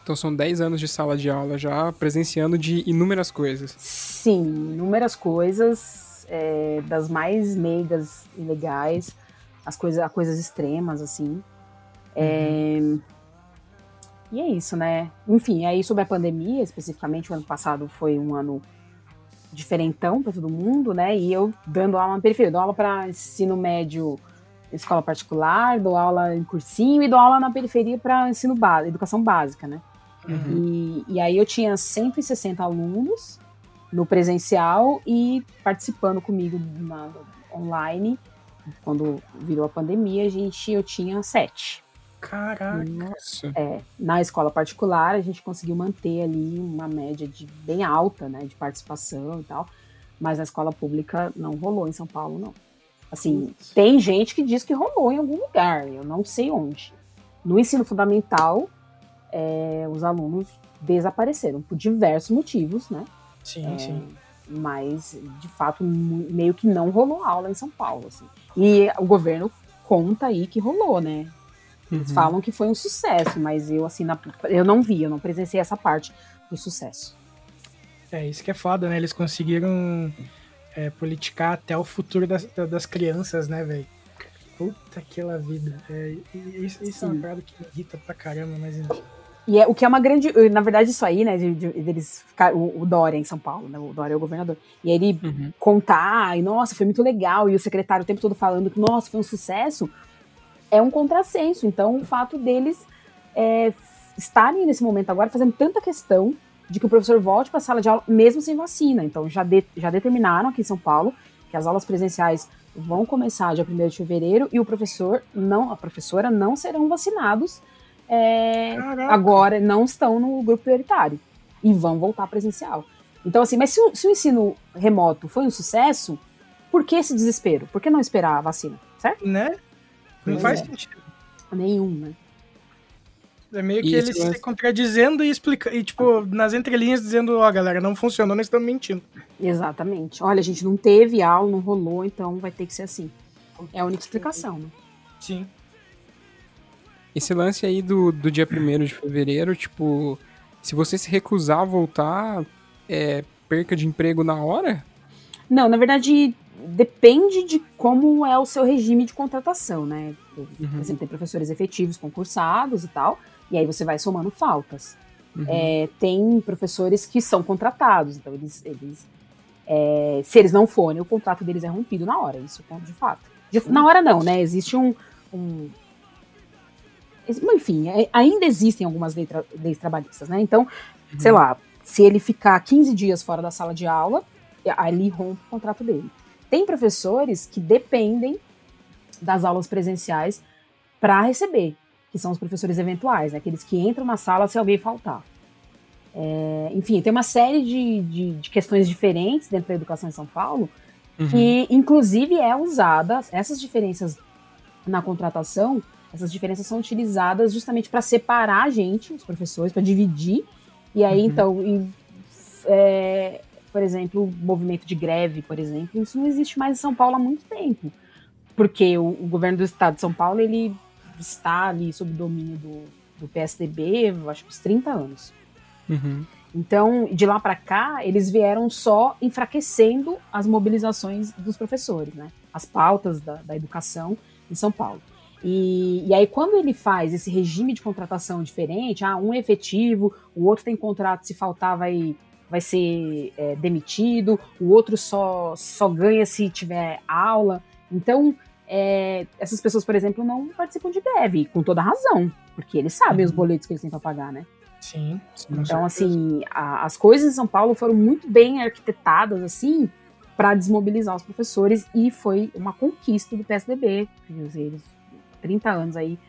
Então são 10 anos de sala de aula já, presenciando de inúmeras coisas. Sim, inúmeras coisas, é, das mais meigas e legais, as coisas, a coisas extremas, assim. É, E é isso, né? Enfim, aí sobre a pandemia, especificamente, o ano passado foi um ano diferentão para todo mundo, né? E eu dando aula na periferia, dou aula para ensino médio escola particular, dou aula em cursinho e dou aula na periferia para ensino básico, educação básica, né? Uhum. E, e aí eu tinha 160 alunos no presencial e participando comigo na, online. Quando virou a pandemia, a gente, eu tinha sete. Caraca. Nossa. É, na escola particular, a gente conseguiu manter ali uma média de bem alta, né, de participação e tal. Mas na escola pública não rolou em São Paulo, não. Assim, tem gente que diz que rolou em algum lugar, eu não sei onde. No ensino fundamental, é, os alunos desapareceram por diversos motivos, né? Sim, sim. Mas, de fato, meio que não rolou aula em São Paulo. Assim. E o governo conta aí que rolou, né? Eles Uhum. falam que foi um sucesso, mas eu, assim, na- eu não vi, eu não presenciei essa parte do sucesso. É isso que é foda, né? Eles conseguiram é, politicar até o futuro das, da- das crianças, né, velho? Puta aquela vida. É, isso, isso é uma parada que me irrita pra caramba, mas enfim. E é o que é uma grande. Na verdade, isso aí, né? De, de- deles ficar, o, o Dória em São Paulo, né? O Dória é o governador. E ele Uhum. contar, e nossa, foi muito legal, e o secretário o tempo todo falando que, nossa, foi um sucesso, é um contrassenso. Então, o fato deles é, estarem nesse momento agora fazendo tanta questão de que o professor volte para a sala de aula, mesmo sem vacina. Então, já, de- já determinaram aqui em São Paulo que as aulas presenciais vão começar dia 1 de fevereiro e o professor não, a professora não serão vacinados é, agora não estão no grupo prioritário e vão voltar presencial. Então, assim, mas se o, se o ensino remoto foi um sucesso, por que esse desespero? Por que não esperar a vacina? Certo? Né? Não Pois faz é. sentido. Nenhum, né? É meio E que eles lance- se contradizendo e explicando, e tipo, nas entrelinhas dizendo, ó, galera, não funcionou, nós estamos mentindo. Exatamente. Olha, a gente não teve aula, não rolou, então vai ter que ser assim. É a única explicação, né? Sim. Esse lance aí do, do dia 1 de fevereiro, tipo, se você se recusar a voltar, é perca de emprego na hora? Não, na verdade, depende de como é o seu regime de contratação, né? Por Uhum. exemplo, tem professores efetivos concursados e tal, e aí você vai somando faltas. Uhum. É, tem professores que são contratados, então eles, eles é, se eles não forem, o contrato deles é rompido na hora, isso é de fato. De- na hora não, né? Existe um. um enfim, é- ainda existem algumas lei tra- leis trabalhistas, né? Então, sei lá, se ele ficar 15 dias fora da sala de aula, é- ali rompe o contrato dele. Tem professores que dependem das aulas presenciais para receber, que são os professores eventuais, né? aqueles que entram na sala se alguém faltar. É, enfim, tem uma série de, de, de questões diferentes dentro da educação em São Paulo, Uhum. que inclusive é usada, essas diferenças na contratação, essas diferenças são utilizadas justamente para separar a gente, os professores, para dividir, e aí Uhum. então, e, é, por exemplo, o movimento de greve, por exemplo, isso não existe mais em São Paulo há muito tempo, porque o, o governo do estado de São Paulo, ele está ali sob domínio do, do PSDB, acho que uns 30 anos. Uhum. Então, de lá para cá, eles vieram só enfraquecendo as mobilizações dos professores, né? As pautas da, da educação em São Paulo. E, e, aí, quando ele faz esse regime de contratação diferente, ah, um é efetivo, o outro tem contrato, se faltar vai, vai ser é, demitido, o outro só, só ganha se tiver aula. Então, é, essas pessoas, por exemplo, não participam de greve, com toda razão, porque eles sabem uhum. os boletos que eles têm para pagar, né? Sim. Então, assim, a, as coisas em São Paulo foram muito bem arquitetadas, assim, para desmobilizar os professores e foi uma conquista do PSDB. Eles, 30 anos aí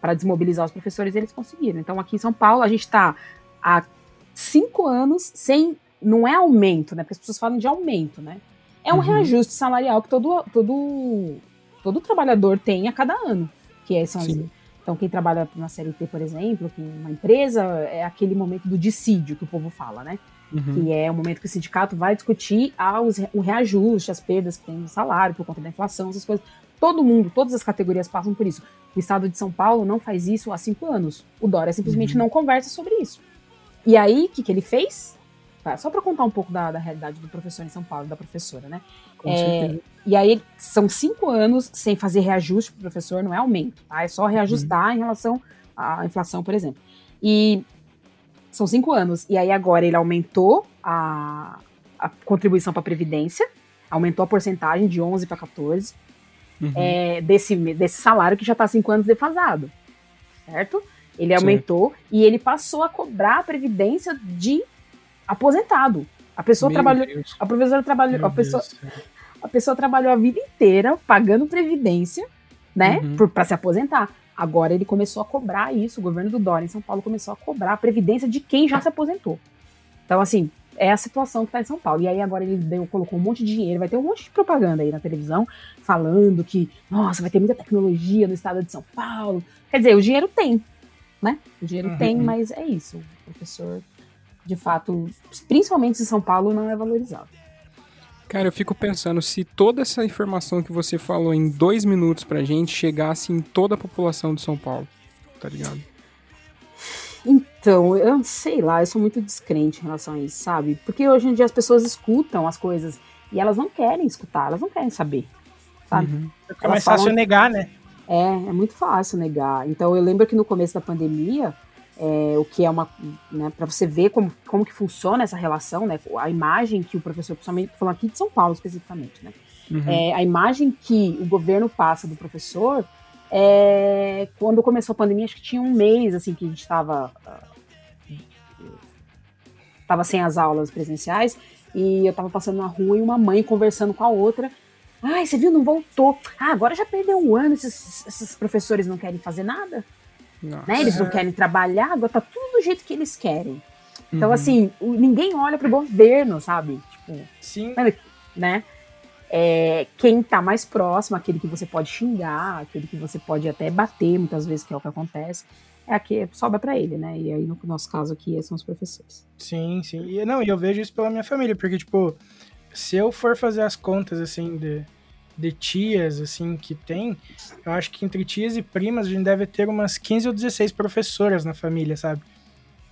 para desmobilizar os professores, eles conseguiram. Então, aqui em São Paulo, a gente está há cinco anos sem. Não é aumento, né? Porque as pessoas falam de aumento, né? É um uhum. reajuste salarial que todo, todo, todo trabalhador tem a cada ano. Que é, são Sim. Então, quem trabalha na CLT, por exemplo, que uma empresa, é aquele momento do dissídio que o povo fala, né? Uhum. Que é o momento que o sindicato vai discutir ah, o reajuste, as perdas que tem no salário por conta da inflação, essas coisas. Todo mundo, todas as categorias passam por isso. O estado de São Paulo não faz isso há cinco anos. O Dória simplesmente uhum. não conversa sobre isso. E aí, o que, que ele fez? Tá, só para contar um pouco da, da, realidade do professor em São Paulo, da professora, né? Com é, certeza. E aí, são cinco anos sem fazer reajuste para o professor, não é aumento, tá? É só reajustar uhum. em relação à inflação, por exemplo. E são cinco anos. E aí, agora ele aumentou a, a contribuição para a Previdência, aumentou a porcentagem de 11 para 14, uhum. é, desse, desse salário que já está cinco anos defasado, certo? Ele aumentou Sim. e ele passou a cobrar a Previdência de aposentado. A pessoa Meu trabalhou. Deus. A professora trabalhou. a pessoa, a pessoa trabalhou a vida inteira pagando previdência, né? Uhum. para se aposentar. Agora ele começou a cobrar isso. O governo do Dória em São Paulo começou a cobrar a previdência de quem já se aposentou. Então, assim, é a situação que está em São Paulo. E aí agora ele deu, colocou um monte de dinheiro, vai ter um monte de propaganda aí na televisão falando que, nossa, vai ter muita tecnologia no estado de São Paulo. Quer dizer, o dinheiro tem, né? O dinheiro uhum. tem, mas é isso. O professor de fato, principalmente em São Paulo, não é valorizado. Cara, eu fico pensando, se toda essa informação que você falou em dois minutos pra gente chegasse em toda a população de São Paulo, tá ligado? Então, eu sei lá, eu sou muito descrente em relação a isso, sabe? Porque hoje em dia as pessoas escutam as coisas e elas não querem escutar, elas não querem saber, sabe? Uhum. É mais fácil negar, né? É, é muito fácil negar. Então, eu lembro que no começo da pandemia, é, o que é uma, né, para você ver como, como que funciona essa relação, né, a imagem que o professor, principalmente falando aqui de São Paulo especificamente, né, uhum. é, a imagem que o governo passa do professor, é, quando começou a pandemia, acho que tinha um mês, assim, que a gente estava estava sem as aulas presenciais, e eu estava passando na rua e uma mãe conversando com a outra, ai, você viu, não voltou, ah, agora já perdeu um ano, esses, esses professores não querem fazer nada? Né? Eles não querem trabalhar, agora tá tudo do jeito que eles querem. Então, uhum. assim, ninguém olha pro governo, sabe? Tipo, Sim. Né? É, quem tá mais próximo, aquele que você pode xingar, aquele que você pode até bater, muitas vezes, que é o que acontece, é aqui, sobra para ele, né? E aí, no nosso caso aqui, são os professores. Sim, sim. E, não, e eu vejo isso pela minha família, porque, tipo, se eu for fazer as contas, assim, de de tias, assim, que tem, eu acho que entre tias e primas a gente deve ter umas 15 ou 16 professoras na família, sabe?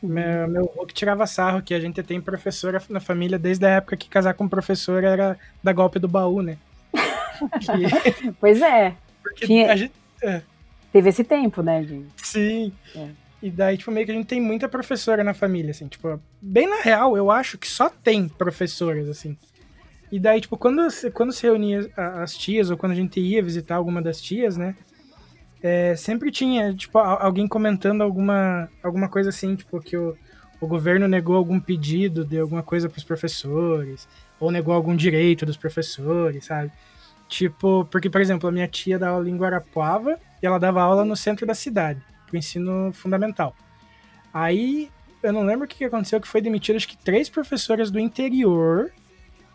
Meu, meu avô que tirava sarro, que a gente tem professora na família desde a época que casar com professor era da golpe do baú, né? que... Pois é. Porque Tinha... gente... É. Teve esse tempo, né, gente? Sim. É. E daí, tipo, meio que a gente tem muita professora na família, assim, tipo, bem na real, eu acho que só tem professoras, assim. E daí, tipo, quando, quando se reunia as tias, ou quando a gente ia visitar alguma das tias, né? É, sempre tinha, tipo, alguém comentando alguma, alguma coisa assim, tipo, que o, o governo negou algum pedido de alguma coisa para os professores, ou negou algum direito dos professores, sabe? Tipo, porque, por exemplo, a minha tia dava aula em Guarapuava e ela dava aula no centro da cidade, pro ensino fundamental. Aí, eu não lembro o que aconteceu, que foi demitido acho que três professoras do interior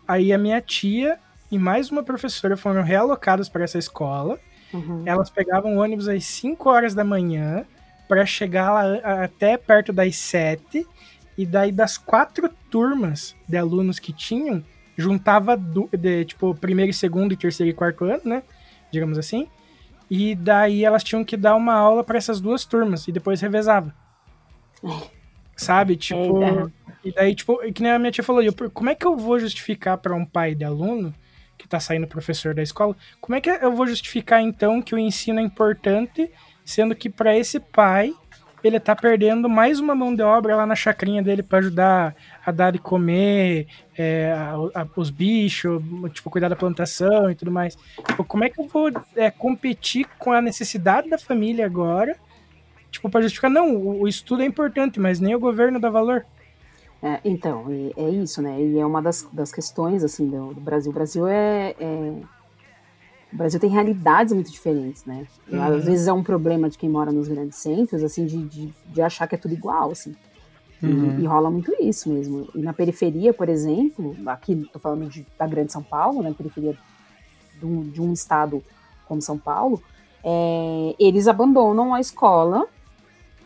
Aí a minha tia e mais uma professora foram realocadas para essa escola. Uhum. Elas pegavam o ônibus às 5 horas da manhã para chegar lá até perto das 7. E daí das quatro turmas de alunos que tinham, juntava do, de, tipo primeiro, segundo e terceiro e quarto ano, né? Digamos assim. E daí elas tinham que dar uma aula para essas duas turmas e depois revezava. Sabe? Tipo. E daí, tipo, que nem a minha tia falou, eu, como é que eu vou justificar para um pai de aluno que tá saindo professor da escola, como é que eu vou justificar então que o ensino é importante, sendo que para esse pai ele tá perdendo mais uma mão de obra lá na chacrinha dele para ajudar a dar de comer é, a- a- os bichos, tipo, cuidar da plantação e tudo mais. Tipo, como é que eu vou é, competir com a necessidade da família agora? Tipo, para justificar, não, o, estudo é importante, mas nem o governo dá valor. É, então, e- é isso, né? E é uma das, das questões, assim, do, do Brasil. O Brasil é, é- O Brasil tem realidades muito diferentes, né? E, Uhum. Às vezes é um problema de quem mora nos grandes centros, assim, de, de, de achar que é tudo igual, assim. E- Uhum. E, rola muito isso mesmo. E na periferia, por exemplo, aqui tô falando de, da Grande São Paulo, né? Periferia de um, de um estado como São Paulo, é, eles abandonam a escola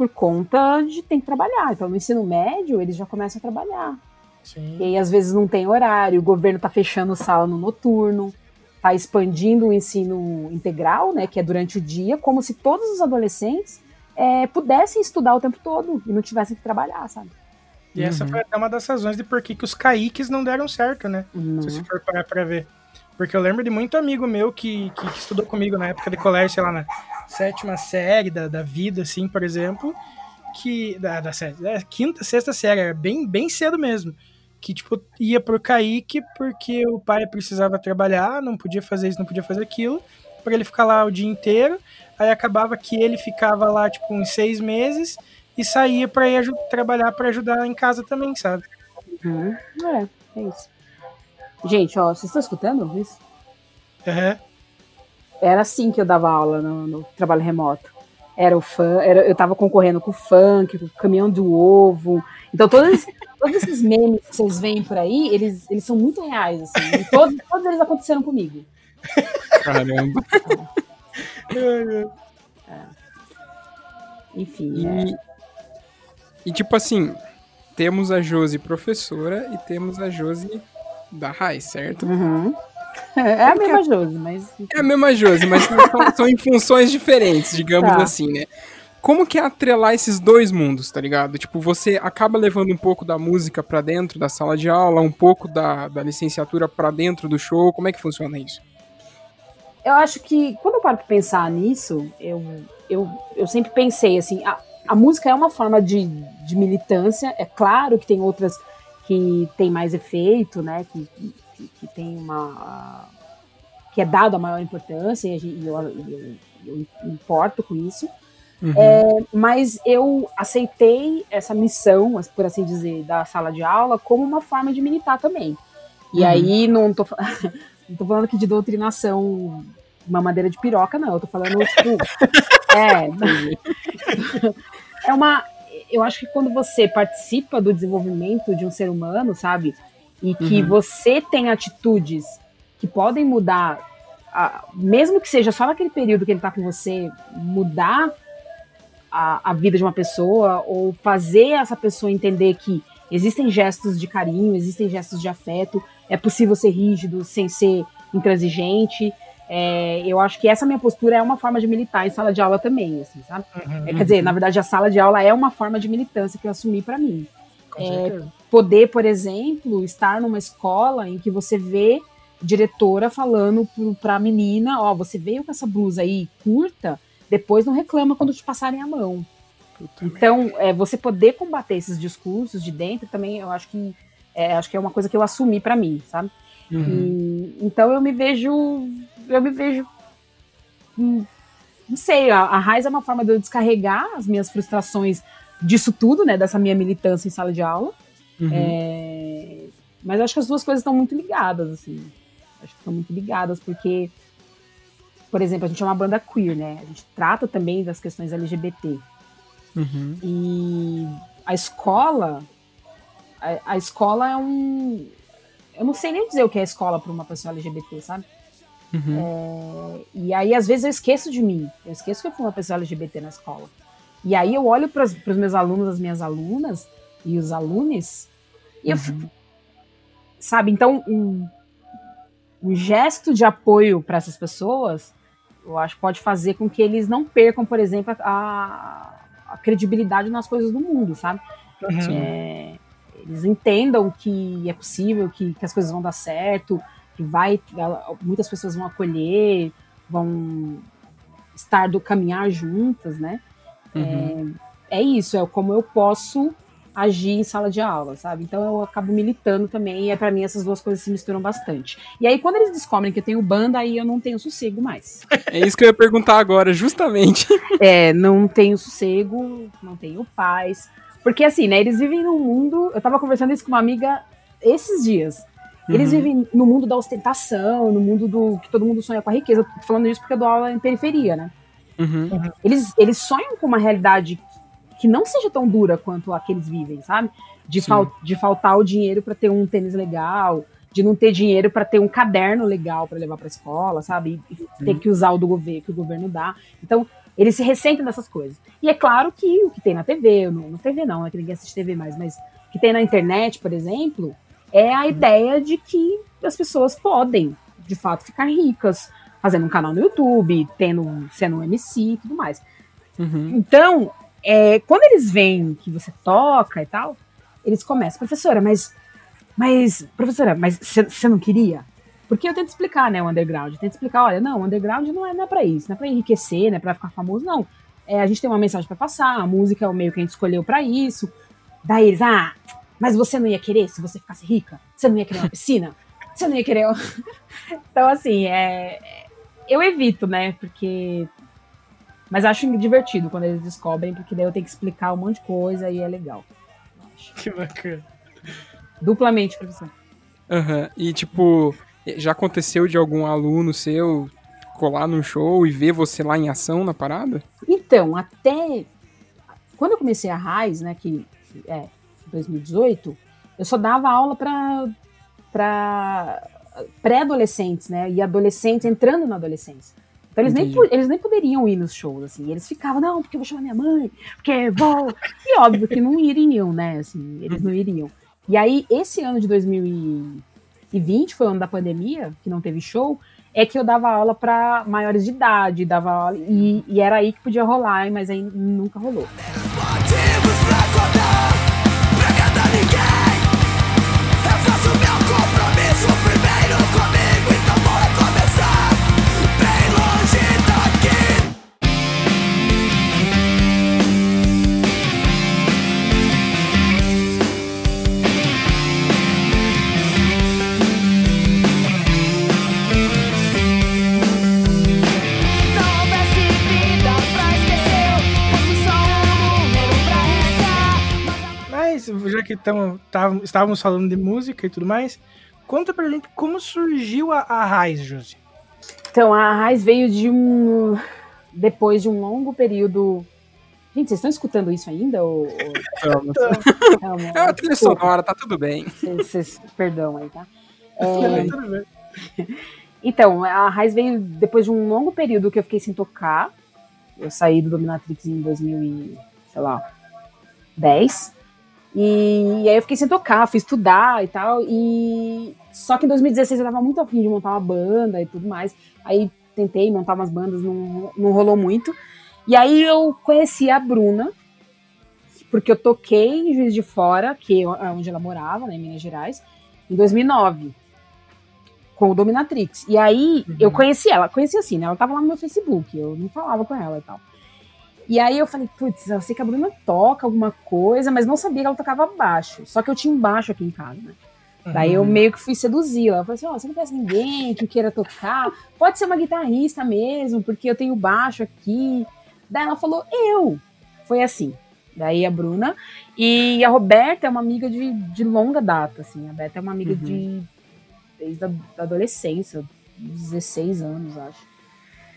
por conta de ter que trabalhar. Então, no ensino médio, eles já começam a trabalhar. Sim. E aí, às vezes, não tem horário, o governo está fechando sala no noturno, está expandindo o ensino integral, né, que é durante o dia, como se todos os adolescentes é, pudessem estudar o tempo todo e não tivessem que trabalhar, sabe? E essa Uhum. foi até uma das razões de por que que os caíques não deram certo, né? Não. Se você for parar pra ver. Porque eu lembro de muito amigo meu que, que, que estudou comigo na época de colégio, sei lá, na sétima série da, da vida, assim, por exemplo, que. Da, da série, é, quinta, sexta série, era bem, bem cedo mesmo. Que, tipo, ia pro Kaique porque o pai precisava trabalhar, não podia fazer isso, não podia fazer aquilo, pra ele ficar lá o dia inteiro. Aí acabava que ele ficava lá, tipo, uns seis meses e saía pra ir trabalhar pra ajudar em casa também, sabe? Uhum. É, é isso. Gente, ó, vocês estão escutando isso? Aham. Era assim que eu dava aula no, no trabalho remoto. Era o fã, era, eu tava concorrendo com o funk, com o caminhão do ovo. Então, todos, todos esses memes que vocês veem por aí, eles, eles são muito reais, assim. E todos, todos eles aconteceram comigo. Caramba. Enfim, é. E, e tipo assim, temos a Josi professora e temos a Josi da Rai, certo? Uhum. É a mesma Josi, mas. É a mesma Josi, mas são, em funções diferentes, digamos Tá. assim, né? Como que é atrelar esses dois mundos, tá ligado? Tipo, você acaba levando um pouco da música pra dentro da sala de aula, um pouco da, da licenciatura pra dentro do show, como é que funciona isso? Eu acho que quando eu paro pra pensar nisso, eu, eu, eu sempre pensei assim, a, a música é uma forma de, de militância, é claro que tem outras que tem mais efeito, né? Que, que, que tem uma. que é dado a maior importância, e gente- eu, eu, eu importo com isso. É, mas eu aceitei essa missão, por assim dizer, da sala de aula como uma forma de militar também. E Uhum. aí não tô, não tô falando aqui de doutrinação uma madeira de piroca, não. Eu tô falando, tipo, é, é uma. Eu acho que quando você participa do desenvolvimento de um ser humano, sabe? E que Uhum. você tem atitudes que podem mudar, a- mesmo que seja só naquele período que ele tá com você, mudar a, a vida de uma pessoa, ou fazer essa pessoa entender que existem gestos de carinho, existem gestos de afeto, é possível ser rígido sem ser intransigente. É, eu acho que essa minha postura é uma forma de militar em sala de aula também, assim, sabe? Uhum. É, quer dizer, na verdade, a sala de aula é uma forma de militância que eu assumi para mim. É. Poder, por exemplo, estar numa escola em que você vê diretora falando para a menina, ó, você veio com essa blusa aí curta, depois não reclama quando te passarem a mão. Puta Então, é, você poder combater esses discursos de dentro também, eu acho que é, acho que é uma coisa que eu assumi para mim, sabe? Uhum. E, então eu me vejo, eu me vejo, hum, não sei, a, a raiz é uma forma de eu descarregar as minhas frustrações disso tudo, né, dessa minha militância em sala de aula. Uhum. É, mas acho que as duas coisas estão muito ligadas, assim. Acho que estão muito ligadas, porque, por exemplo, a gente é uma banda queer, né? A gente trata também das questões LGBT. Uhum. E a escola, a, a escola é um. Eu não sei nem dizer o que é escola para uma pessoa LGBT, sabe? Uhum. E aí, às vezes, eu esqueço de mim. Eu esqueço que eu fui uma pessoa LGBT na escola. E aí eu olho para os meus alunos, as minhas alunas e os alunos, e eu fico. Sabe? Então, um, um gesto de apoio para essas pessoas, eu acho que pode fazer com que eles não percam, por exemplo, a, a credibilidade nas coisas do mundo, sabe? Uhum. É, eles entendam que é possível, que, que as coisas vão dar certo, que vai, muitas pessoas vão acolher, vão estar do caminhar juntas, né? Uhum. É, é isso, é como eu posso agir em sala de aula, sabe? Então eu acabo militando também, e é, para mim essas duas coisas se misturam bastante. E aí quando eles descobrem que eu tenho banda, aí eu não tenho sossego mais. É isso que eu ia perguntar agora, justamente. É, não tenho sossego, não tenho paz. Porque assim, né, eles vivem num mundo. Eu tava conversando isso com uma amiga esses dias. Eles uhum. vivem no mundo da ostentação, no mundo do que todo mundo sonha com a riqueza. tô falando isso porque eu dou aula em periferia, né? Uhum. Eles, eles sonham com uma realidade que não seja tão dura quanto a que eles vivem, sabe? De, fal de faltar o dinheiro para ter um tênis legal, de não ter dinheiro para ter um caderno legal para levar para escola, sabe? E ter que usar o do governo que o governo dá. Então, eles se ressentem dessas coisas. E é claro que o que tem na TV, no, no TV não, é que ninguém assiste TV mais, mas o que tem na internet, por exemplo, é a ideia de que as pessoas podem, de fato, ficar ricas, fazendo um canal no YouTube, tendo, sendo um MC e tudo mais. Uhum. Então, é, quando eles veem que você toca e tal, eles começam, professora, mas, mas, professora, mas você não queria? Porque eu tento explicar, né, o underground. Eu tento explicar, olha, não, o underground não é, não é pra isso, não é pra enriquecer, não é pra ficar famoso, não. É, a gente tem uma mensagem para passar, a música é o meio que a gente escolheu para isso. Daí eles, ah, mas você não ia querer se você ficasse rica? Você não ia querer uma piscina? Você não ia querer. então, assim, é, eu evito, né, porque mas acho divertido quando eles descobrem, porque daí eu tenho que explicar um monte de coisa e é legal. Que bacana. Duplamente, professor. Aham. Uhum. E tipo, já aconteceu de algum aluno seu colar num show e ver você lá em ação na parada? Então, até quando eu comecei a Raiz, né, que é 2018, eu só dava aula para pré-adolescentes, né, e adolescentes entrando na adolescência. Então eles nem, eles nem poderiam ir nos shows, assim. Eles ficavam, não, porque eu vou chamar minha mãe, porque vou. E óbvio que não iriam, né? Assim, eles não iriam. E aí, esse ano de 2020, foi o ano da pandemia, que não teve show, é que eu dava aula para maiores de idade, dava aula, e, e, era aí que podia rolar, mas aí nunca rolou. Já que tamo, tamo, estávamos falando de música e tudo mais, conta pra gente como surgiu a, a Raiz, Josi. Então, a Raiz veio de um. Depois de um longo período. Gente, vocês estão escutando isso ainda? Ou, ou... é uma trilha sonora, tá tudo bem. Vocês, perdão aí, tá? É... tudo bem. Então, a Raiz veio depois de um longo período que eu fiquei sem tocar. Eu saí do Dominatrix em 2000 sei lá, 10. E, e, aí eu fiquei sem tocar, fui estudar e tal. E só que em 2016 eu tava muito afim de montar uma banda e tudo mais. Aí tentei montar umas bandas, não, não rolou muito. E aí eu conheci a Bruna, porque eu toquei em Juiz de Fora, que é onde ela morava, né, em Minas Gerais, em 2009, com o Dominatrix. E aí uhum. eu conheci ela, conheci assim, né? Ela tava lá no meu Facebook, eu não falava com ela e tal. E aí eu falei, putz, eu sei que a Bruna toca alguma coisa, mas não sabia que ela tocava baixo. Só que eu tinha um baixo aqui em casa, né? Uhum. Daí eu meio que fui seduzi-la. Eu falei assim, ó, oh, você não conhece ninguém que queira tocar? Pode ser uma guitarrista mesmo, porque eu tenho baixo aqui. Daí ela falou, eu. Foi assim. Daí a Bruna. E a Roberta é uma amiga de, de longa data, assim. A Roberta é uma amiga uhum. de desde a da adolescência, 16 anos, acho.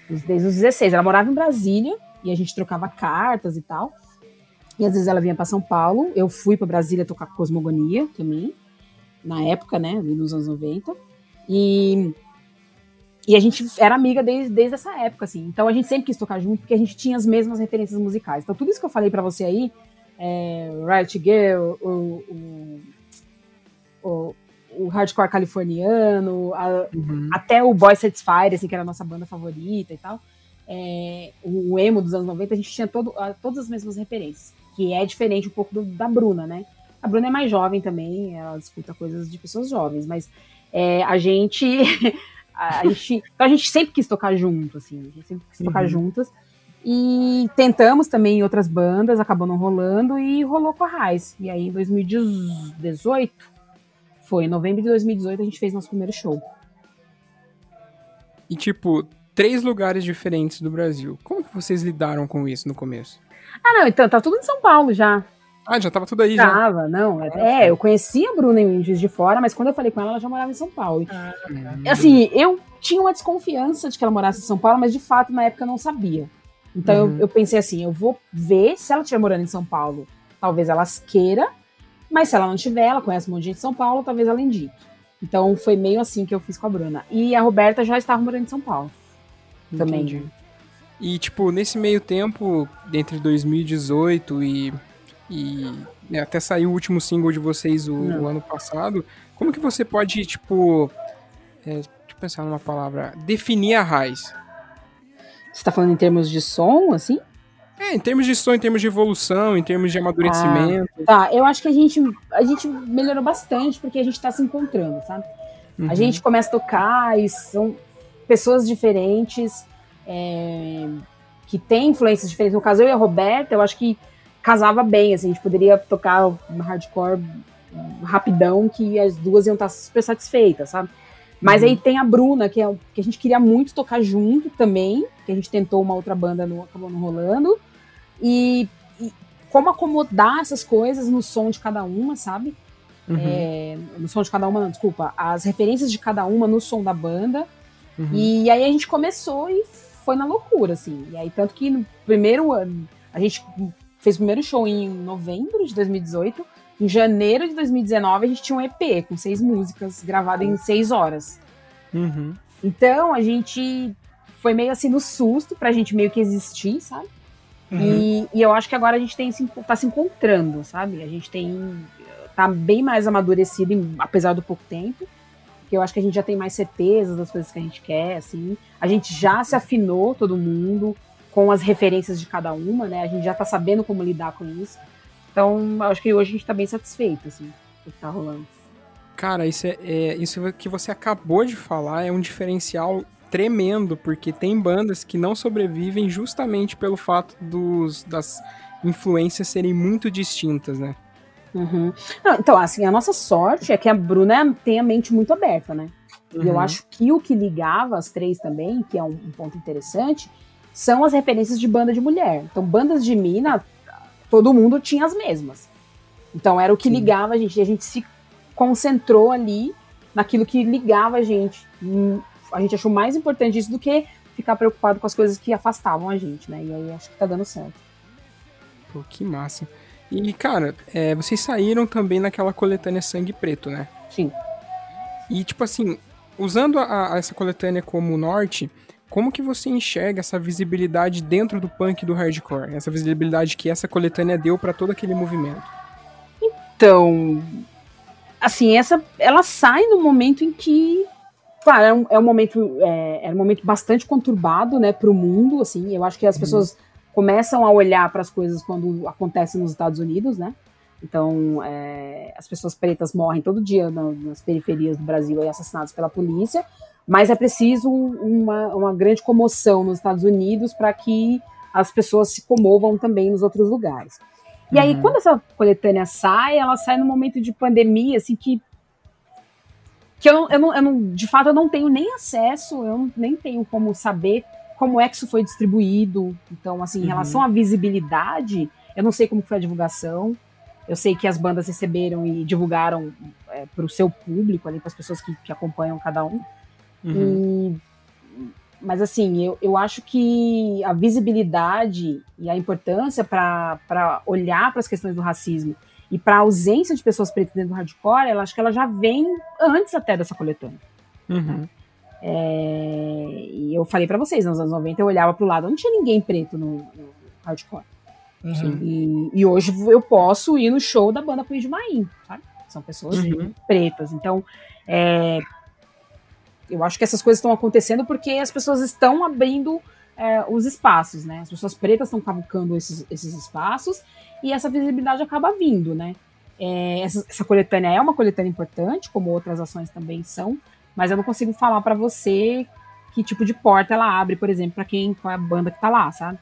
Desde os 16. Ela morava em Brasília e a gente trocava cartas e tal. E às vezes ela vinha para São Paulo. Eu fui para Brasília tocar Cosmogonia também, na época, né, nos anos 90. E, e a gente era amiga desde, desde essa época, assim. Então a gente sempre quis tocar junto porque a gente tinha as mesmas referências musicais. Então tudo isso que eu falei para você aí, é, Riot Girl, o, o, o, o hardcore californiano, a, uhum. até o Boy Sets Fire, assim, que era a nossa banda favorita e tal é, o emo dos anos 90, a gente tinha todo, todas as mesmas referências, que é diferente um pouco do, da Bruna, né? A Bruna é mais jovem também, ela escuta coisas de pessoas jovens, mas é, a gente. a, gente então a gente sempre quis tocar junto, assim, a gente sempre quis uhum. tocar juntas. E tentamos também em outras bandas, acabou não rolando e rolou com a Raiz. E aí em 2018, foi em novembro de 2018 a gente fez nosso primeiro show. E tipo, três lugares diferentes do Brasil. Como que vocês lidaram com isso no começo? Ah, não, então tá tudo em São Paulo já. Ah, já tava tudo aí tava, já? Tava, não. Ah, é, tá. eu conhecia a Bruna em Juiz de Fora, mas quando eu falei com ela, ela já morava em São Paulo. Ah, tá. assim, eu tinha uma desconfiança de que ela morasse em São Paulo, mas de fato, na época, eu não sabia. Então uhum. eu, eu, pensei assim, eu vou ver se ela estiver morando em São Paulo, talvez ela queira, mas se ela não tiver, ela conhece um monte de gente de São Paulo, talvez ela indique. Então foi meio assim que eu fiz com a Bruna. E a Roberta já estava morando em São Paulo. Também. Entendi. E, tipo, nesse meio tempo, entre 2018 e. e né, até saiu o último single de vocês o, o, ano passado, como que você pode, tipo. É, deixa eu pensar numa palavra. Definir a raiz? Você tá falando em termos de som, assim? É, em termos de som, em termos de evolução, em termos de amadurecimento. Ah, tá, eu acho que a gente, a gente melhorou bastante porque a gente tá se encontrando, sabe? Uhum. A gente começa a tocar e são pessoas diferentes, é, que têm influências diferentes. No caso, eu e a Roberta, eu acho que casava bem, assim, a gente poderia tocar uma hardcore rapidão que as duas iam estar super satisfeitas, sabe? Mas uhum. aí tem a Bruna, que, é, que a gente queria muito tocar junto também, que a gente tentou uma outra banda, não acabou não rolando. E, e como acomodar essas coisas no som de cada uma, sabe? Uhum. É, no som de cada uma, não, desculpa. As referências de cada uma no som da banda. Uhum. E aí a gente começou e foi na loucura, assim. E aí, tanto que no primeiro ano, a gente fez o primeiro show em novembro de 2018. Em janeiro de 2019, a gente tinha um EP com seis músicas, gravado em seis horas. Uhum. Então, a gente foi meio assim no susto pra gente meio que existir, sabe? Uhum. E, e, eu acho que agora a gente tem tá se encontrando, sabe? A gente tem tá bem mais amadurecido, apesar do pouco tempo. Que eu acho que a gente já tem mais certeza das coisas que a gente quer, assim. A gente já se afinou, todo mundo, com as referências de cada uma, né? A gente já tá sabendo como lidar com isso. Então, acho que hoje a gente tá bem satisfeito, assim, do que tá rolando. Cara, isso, é, é, isso que você acabou de falar é um diferencial tremendo, porque tem bandas que não sobrevivem justamente pelo fato dos, das influências serem muito distintas, né? Uhum. Não, então, assim, a nossa sorte é que a Bruna tem a mente muito aberta, né? Uhum. E eu uhum. acho que o que ligava as três também, que é um, um, ponto interessante, são as referências de banda de mulher. Então, bandas de mina, todo mundo tinha as mesmas. Então, era o que Sim. ligava a gente. E a gente se concentrou ali naquilo que ligava a gente hum, a gente achou mais importante isso do que ficar preocupado com as coisas que afastavam a gente, né? E aí acho que tá dando certo. Pô, que massa. E, cara, é, vocês saíram também naquela coletânea Sangue Preto, né? Sim. E, tipo assim, usando a, a essa coletânea como norte, como que você enxerga essa visibilidade dentro do punk do hardcore? Essa visibilidade que essa coletânea deu para todo aquele movimento? Então, assim, essa ela sai no momento em que Claro, é um, é um momento, é, é, um momento bastante conturbado, né, para o mundo, assim. Eu acho que as uhum. Começam a olhar para as coisas quando acontecem nos Estados Unidos, né? Então, é, as pessoas pretas morrem todo dia nas periferias do Brasil, aí, assassinadas pela polícia, mas é preciso uma, uma grande comoção nos Estados Unidos para que as pessoas se comovam também nos outros lugares. E aí, uhum. quando essa coletânea sai, ela sai num momento de pandemia, assim, que que eu, eu, não, eu não, de fato, eu não tenho nem acesso, eu nem tenho como saber como é que isso foi distribuído. Então, assim, em uhum. relação à visibilidade, eu não sei como foi a divulgação. Eu sei que as bandas receberam e divulgaram é, para o seu público, ali, para as pessoas que, que, acompanham cada um. Uhum. E, mas, assim, eu, eu acho que a visibilidade e a importância para olhar para as questões do racismo e para a ausência de pessoas pretas dentro do hardcore, ela acho que ela já vem antes até dessa coletânea. Uhum. É, e eu falei para vocês, nos anos 90 eu olhava pro lado, não tinha ninguém preto no, no hardcore. Uhum. E, e, hoje eu posso ir no show da banda Punho de Maim, sabe? São pessoas uhum. pretas. Então, é, eu acho que essas coisas estão acontecendo porque as pessoas estão abrindo é, os espaços, né? As pessoas pretas estão cavucando esses, esses espaços e essa visibilidade acaba vindo, né? É, essa, essa, coletânea é uma coletânea importante, como outras ações também são, mas eu não consigo falar para você que tipo de porta ela abre, por exemplo, para quem qual é a banda que tá lá, sabe?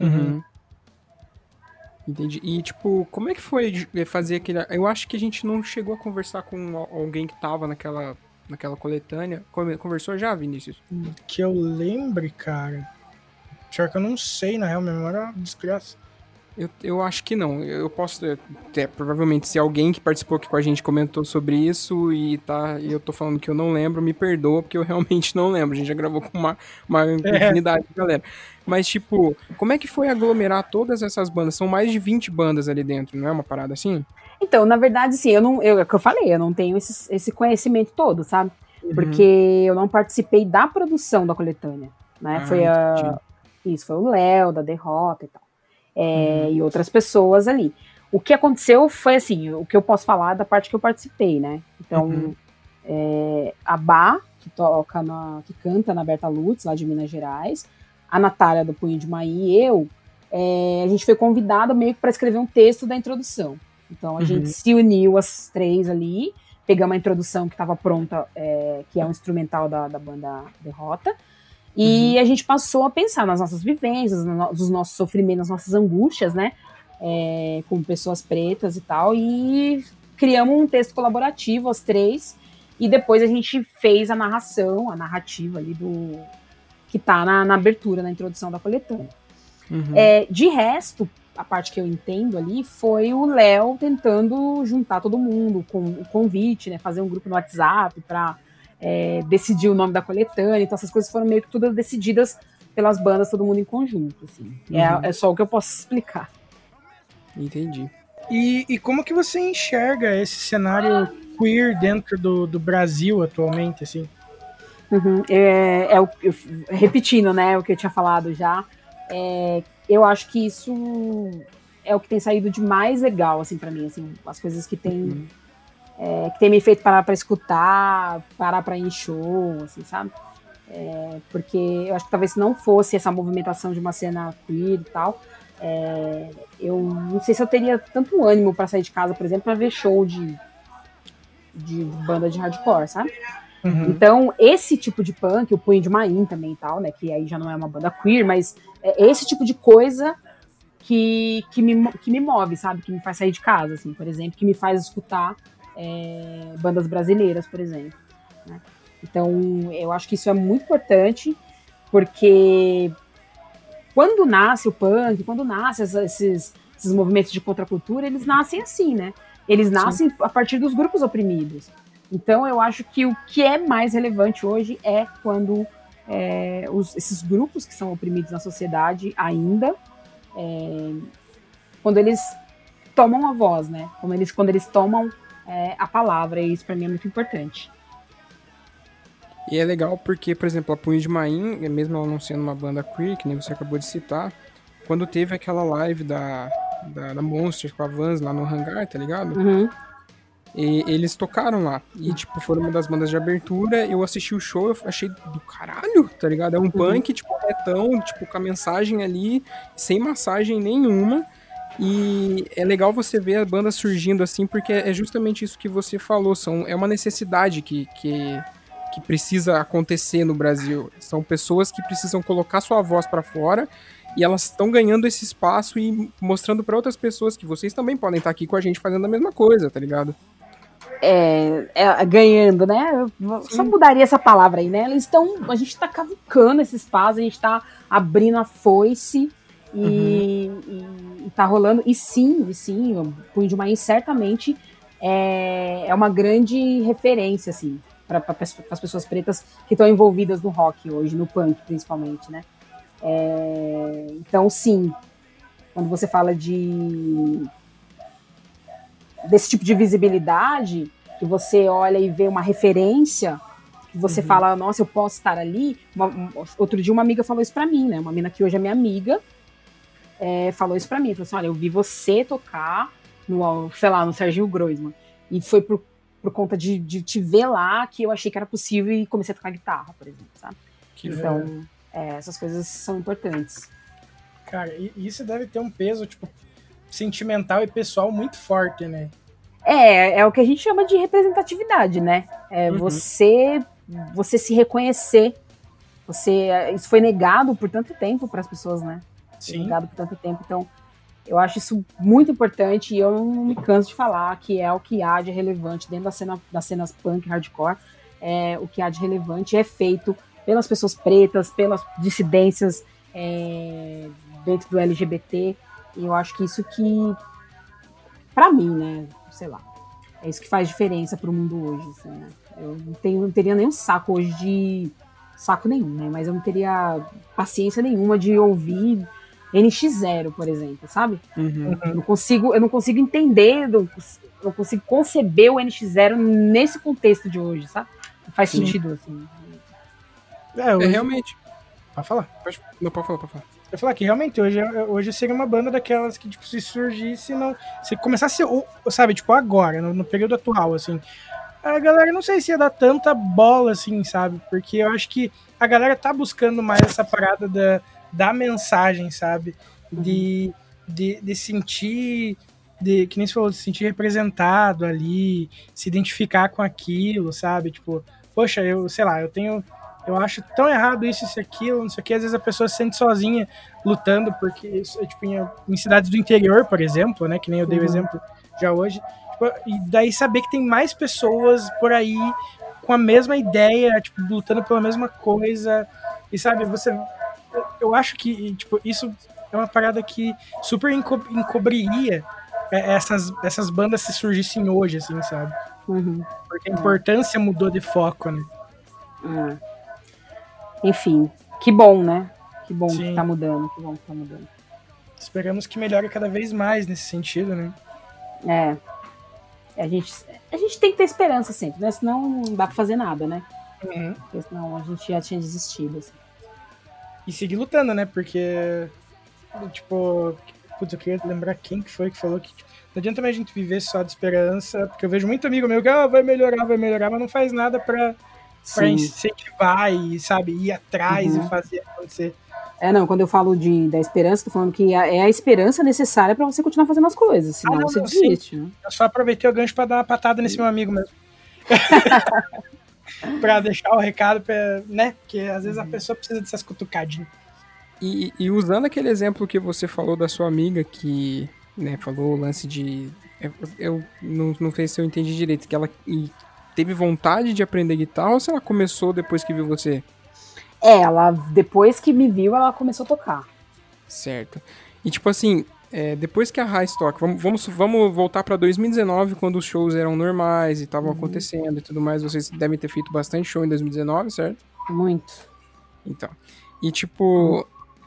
Uhum. Entendi. E, tipo, como é que foi fazer aquele. Eu acho que a gente não chegou a conversar com alguém que tava naquela, naquela coletânea. Conversou já, Vinícius? Que eu lembre, cara. Pior que eu não sei, na real, memória é uma desgraça. Eu, eu acho que não. Eu posso. É, provavelmente, se alguém que participou aqui com a gente comentou sobre isso e tá. E eu tô falando que eu não lembro, me perdoa, porque eu realmente não lembro. A gente já gravou com uma, uma é. infinidade de galera. Mas, tipo, como é que foi aglomerar todas essas bandas? São mais de 20 bandas ali dentro, não é uma parada assim? Então, na verdade, sim, eu não. Eu, é o que eu falei, eu não tenho esse, esse conhecimento todo, sabe? Uhum. Porque eu não participei da produção da coletânea. Né? Ah, foi a. Isso, foi o Léo, da Derrota e tal é, uhum. e outras pessoas ali. O que aconteceu foi assim, o que eu posso falar da parte que eu participei, né? Então, uhum. é, a Bá, que toca na, que canta na Berta Lutz, lá de Minas Gerais, a Natália do Punho de Maí e eu, é, a gente foi convidada meio que para escrever um texto da introdução. Então a uhum. gente se uniu as três ali, pegamos a introdução que estava pronta, é, que é um instrumental da, da banda Derrota, e uhum. a gente passou a pensar nas nossas vivências, nos nossos sofrimentos, nas nossas angústias, né? É, como pessoas pretas e tal. E criamos um texto colaborativo, as três. E depois a gente fez a narração, a narrativa ali do. que tá na, na abertura, na introdução da coletânea. Uhum. É, de resto, a parte que eu entendo ali foi o Léo tentando juntar todo mundo com o convite, né? Fazer um grupo no WhatsApp para é, decidir o nome da coletânea, então essas coisas foram meio que todas decididas pelas bandas, todo mundo em conjunto, assim. É, uhum. É, é só o que eu posso explicar. Entendi. E, e como que você enxerga esse cenário queer dentro do, do Brasil atualmente, assim? Uhum. É, é o, eu, repetindo, né, o que eu tinha falado já, é, eu acho que isso é o que tem saído de mais legal, assim, para mim, assim, as coisas que tem uhum é, que tem me feito parar para escutar, parar para ir em show, assim, sabe? É, porque eu acho que talvez se não fosse essa movimentação de uma cena queer e tal, é, eu não sei se eu teria tanto ânimo para sair de casa, por exemplo, para ver show de, de banda de hardcore, sabe? Uhum. Então, esse tipo de punk, o Punho de Maim também e tal, né? Que aí já não é uma banda queer, mas é esse tipo de coisa que, que, me, que me move, sabe? Que me faz sair de casa, assim, por exemplo, que me faz escutar é, bandas brasileiras, por exemplo. Né? Então, eu acho que isso é muito importante, porque quando nasce o punk, quando nascem esses, esses movimentos de contracultura, eles nascem assim, né? Eles nascem Sim. a partir dos grupos oprimidos. Então, eu acho que o que é mais relevante hoje é quando é, os, esses grupos que são oprimidos na sociedade ainda, é, quando eles tomam a voz, né? Quando eles, quando eles tomam é, a palavra, e isso para mim é muito importante. E é legal porque, por exemplo, a Punho de Maim, mesmo ela não sendo uma banda queer, que nem você acabou de citar, quando teve aquela live da, da, da Monsters com a Vans lá no hangar, tá ligado? Uhum. E eles tocaram lá. E, tipo, foram uma das bandas de abertura. Eu assisti o show, eu achei do caralho, tá ligado? É um uhum. punk, tipo, retão, tipo, com a mensagem ali, sem massagem nenhuma. E é legal você ver a banda surgindo assim, porque é justamente isso que você falou. São, é uma necessidade que, que, que precisa acontecer no Brasil. São pessoas que precisam colocar sua voz para fora e elas estão ganhando esse espaço e mostrando para outras pessoas que vocês também podem estar tá aqui com a gente fazendo a mesma coisa, tá ligado? É, é, ganhando, né? Sim. Só mudaria essa palavra aí, né? Eles estão. A gente tá cavucando esse espaço, a gente tá abrindo a foice e, uhum. e tá rolando. E sim, e sim, o Punho de Maim certamente é, é uma grande referência, assim, para as pessoas pretas que estão envolvidas no rock hoje, no punk principalmente, né? É, então, sim, quando você fala de desse tipo de visibilidade, que você olha e vê uma referência, que você uhum. fala, nossa, eu posso estar ali. Uma, um, outro dia uma amiga falou isso para mim, né? Uma mina que hoje é minha amiga, é, falou isso pra mim. Falou assim: olha, eu vi você tocar no, sei lá, no Serginho Groisman. E foi por, por conta de, de te ver lá que eu achei que era possível e comecei a tocar guitarra, por exemplo, sabe? Que então, É, essas coisas são importantes. Cara, isso deve ter um peso, tipo, sentimental e pessoal muito forte, né? É, é o que a gente chama de representatividade, né? É uhum. você você se reconhecer. Você isso foi negado por tanto tempo para as pessoas, né? Sim. negado por tanto tempo, então eu acho isso muito importante e eu não me canso de falar que é o que há de relevante dentro da cena das cenas punk hardcore. É, o que há de relevante é feito pelas pessoas pretas, pelas dissidências é, dentro do LGBT. E eu acho que isso que, para mim, né, sei lá, é isso que faz diferença para o mundo hoje. Assim, né? Eu não, tenho, não teria nenhum saco hoje de. Saco nenhum, né? Mas eu não teria paciência nenhuma de ouvir NX0, por exemplo, sabe? Uhum. Eu, não consigo, eu não consigo entender, não, não consigo conceber o NX0 nesse contexto de hoje, sabe? Não faz Sim. sentido, assim. É, hoje... é realmente. Pode falar. Pode, não, pode falar, pode falar. Eu falar que realmente hoje, hoje seria uma banda daquelas que, tipo, se surgisse, não. Se começasse, sabe, tipo, agora, no, no, período atual, assim. A galera não sei se ia dar tanta bola, assim, sabe? Porque eu acho que a galera tá buscando mais essa parada da, da mensagem, sabe? De, de, de sentir. De, que nem você falou, de se sentir representado ali, se identificar com aquilo, sabe? Tipo, poxa, eu, sei lá, eu tenho eu acho tão errado isso, isso, aquilo, não sei o que. Às vezes a pessoa se sente sozinha lutando, porque é, tipo, em, em, cidades do interior, por exemplo, né? Que nem eu dei o uhum. exemplo já hoje. Tipo, e daí saber que tem mais pessoas por aí com a mesma ideia, tipo, lutando pela mesma coisa. E sabe, você. Eu acho que, tipo, isso é uma parada que super enco encobriria é, essas, essas bandas se surgissem hoje, assim, sabe? Uhum. Porque a importância mudou de foco, né? Uhum. Enfim, que bom, né? Que bom Sim. que tá mudando, que bom que tá mudando. Esperamos que melhore cada vez mais nesse sentido, né? É. A gente, a gente tem que ter esperança sempre, né? Senão não dá pra fazer nada, né? Uhum. Porque senão a gente já tinha desistido. Assim. E seguir lutando, né? Porque, tipo, putz, eu queria lembrar quem que foi que falou que tipo, não adianta mais a gente viver só de esperança, porque eu vejo muito amigo meu que ah, vai melhorar, vai melhorar, mas não faz nada pra para incentivar e, sabe, ir atrás uhum. e fazer acontecer. É, não, quando eu falo de, da esperança, tô falando que é a esperança necessária para você continuar fazendo as coisas, senão ah, não, você não, desiste. Né? Eu só aproveitei o gancho para dar uma patada nesse meu amigo mesmo. para deixar o recado, pra, né? Porque às vezes a pessoa precisa dessas cutucadinhas. E, e, usando aquele exemplo que você falou da sua amiga que, né, falou o lance de. Eu, eu não, não sei se eu entendi direito, que ela teve vontade de aprender guitarra ou se ela começou depois que viu você? É, ela, depois que me viu, ela começou a tocar. Certo. E tipo assim, é, depois que a High Stock, vamos, vamos, vamos voltar para 2019, quando os shows eram normais e estavam uhum. acontecendo e tudo mais. Vocês devem ter feito bastante show em 2019, certo? Muito. Então. E tipo,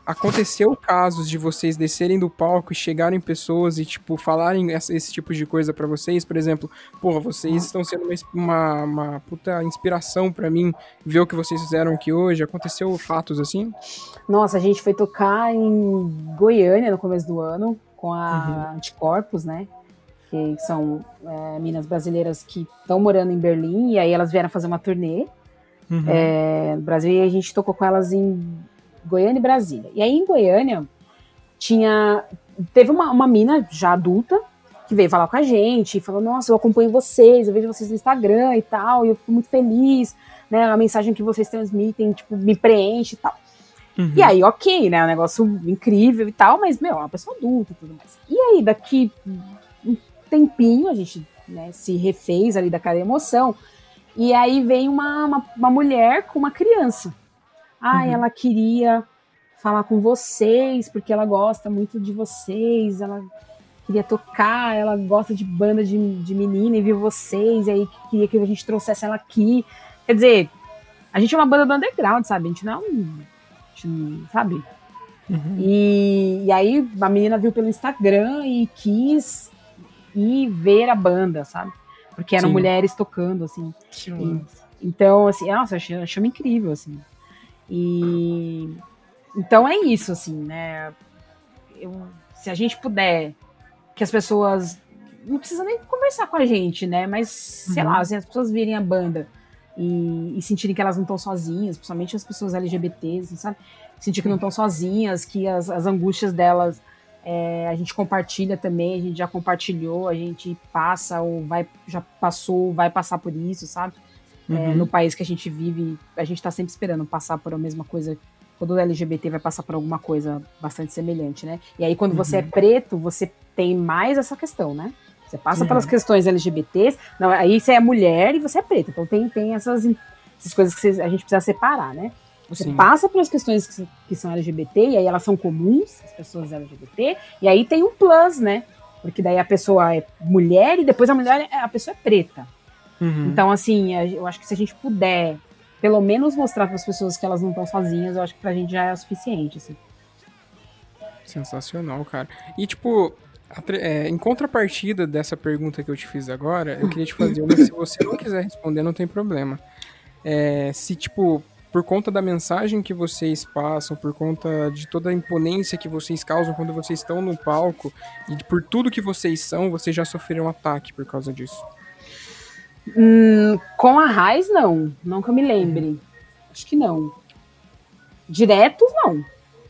aconteceu casos de vocês descerem do palco e chegarem pessoas e, tipo, falarem esse, esse tipo de coisa para vocês? Por exemplo, porra, vocês estão sendo uma, uma, uma puta inspiração para mim ver o que vocês fizeram aqui hoje. Aconteceu fatos assim? Nossa, a gente foi tocar em Goiânia no começo do ano com a uhum. Anticorpos, né? Que são é, minas brasileiras que estão morando em Berlim e aí elas vieram fazer uma turnê uhum. é, no Brasil e a gente tocou com elas em Goiânia e Brasília. E aí em Goiânia tinha. Teve uma, uma mina já adulta que veio falar com a gente, falou: Nossa, eu acompanho vocês, eu vejo vocês no Instagram e tal, e eu fico muito feliz, né? A mensagem que vocês transmitem, tipo, me preenche e tal. Uhum. E aí, ok, né? Um negócio incrível e tal, mas, meu, é uma pessoa adulta e tudo mais. E aí, daqui um tempinho, a gente né, se refez ali daquela emoção. E aí vem uma, uma, uma mulher com uma criança. Ah, uhum. ela queria falar com vocês, porque ela gosta muito de vocês, ela queria tocar, ela gosta de banda de, de menina e viu vocês, e aí queria que a gente trouxesse ela aqui. Quer dizer, a gente é uma banda do underground, sabe? A gente não é um. Sabe? Uhum. E, e aí a menina viu pelo Instagram e quis ir ver a banda, sabe? Porque eram Sim. mulheres tocando, assim. E, então, assim, nossa, eu achei, achei incrível, assim. E então é isso, assim, né? Eu, se a gente puder que as pessoas não precisa nem conversar com a gente, né? Mas sei uhum. lá, assim, as pessoas virem a banda e, e sentirem que elas não estão sozinhas, principalmente as pessoas LGBTs, sabe? Sentir que não estão sozinhas, que as, as angústias delas é, a gente compartilha também, a gente já compartilhou, a gente passa ou vai, já passou, vai passar por isso, sabe? É, uhum. É, no país que a gente vive, a gente tá sempre esperando passar por a mesma coisa. Quando o LGBT vai passar por alguma coisa bastante semelhante, né? E aí, quando uhum. você é uhum. preto, você tem mais essa questão, né? Você passa uhum. pelas questões LGBTs, não, aí você é mulher e você é preta. Então tem, tem essas, essas coisas que a gente precisa separar, né? Você Sim. passa pelas questões que, que, são LGBT, e aí elas são comuns, as pessoas LGBT, e aí tem um plus, né? Porque daí a pessoa é mulher e depois a mulher, a pessoa é preta. Uhum. Então, assim, eu acho que se a gente puder, pelo menos mostrar para as pessoas que elas não estão sozinhas, eu acho que pra gente já é o suficiente, assim. Sensacional, cara. E, tipo, é, em contrapartida dessa pergunta que eu te fiz agora, eu queria te fazer uma, se você não quiser responder, não tem problema. É, se, tipo, por conta da mensagem que vocês passam, por conta de toda a imponência que vocês causam quando vocês estão no palco e por tudo que vocês são, vocês já sofreram um ataque por causa disso? Hum, com a Raiz, não. Não que eu me lembre. Acho que não. Diretos, não.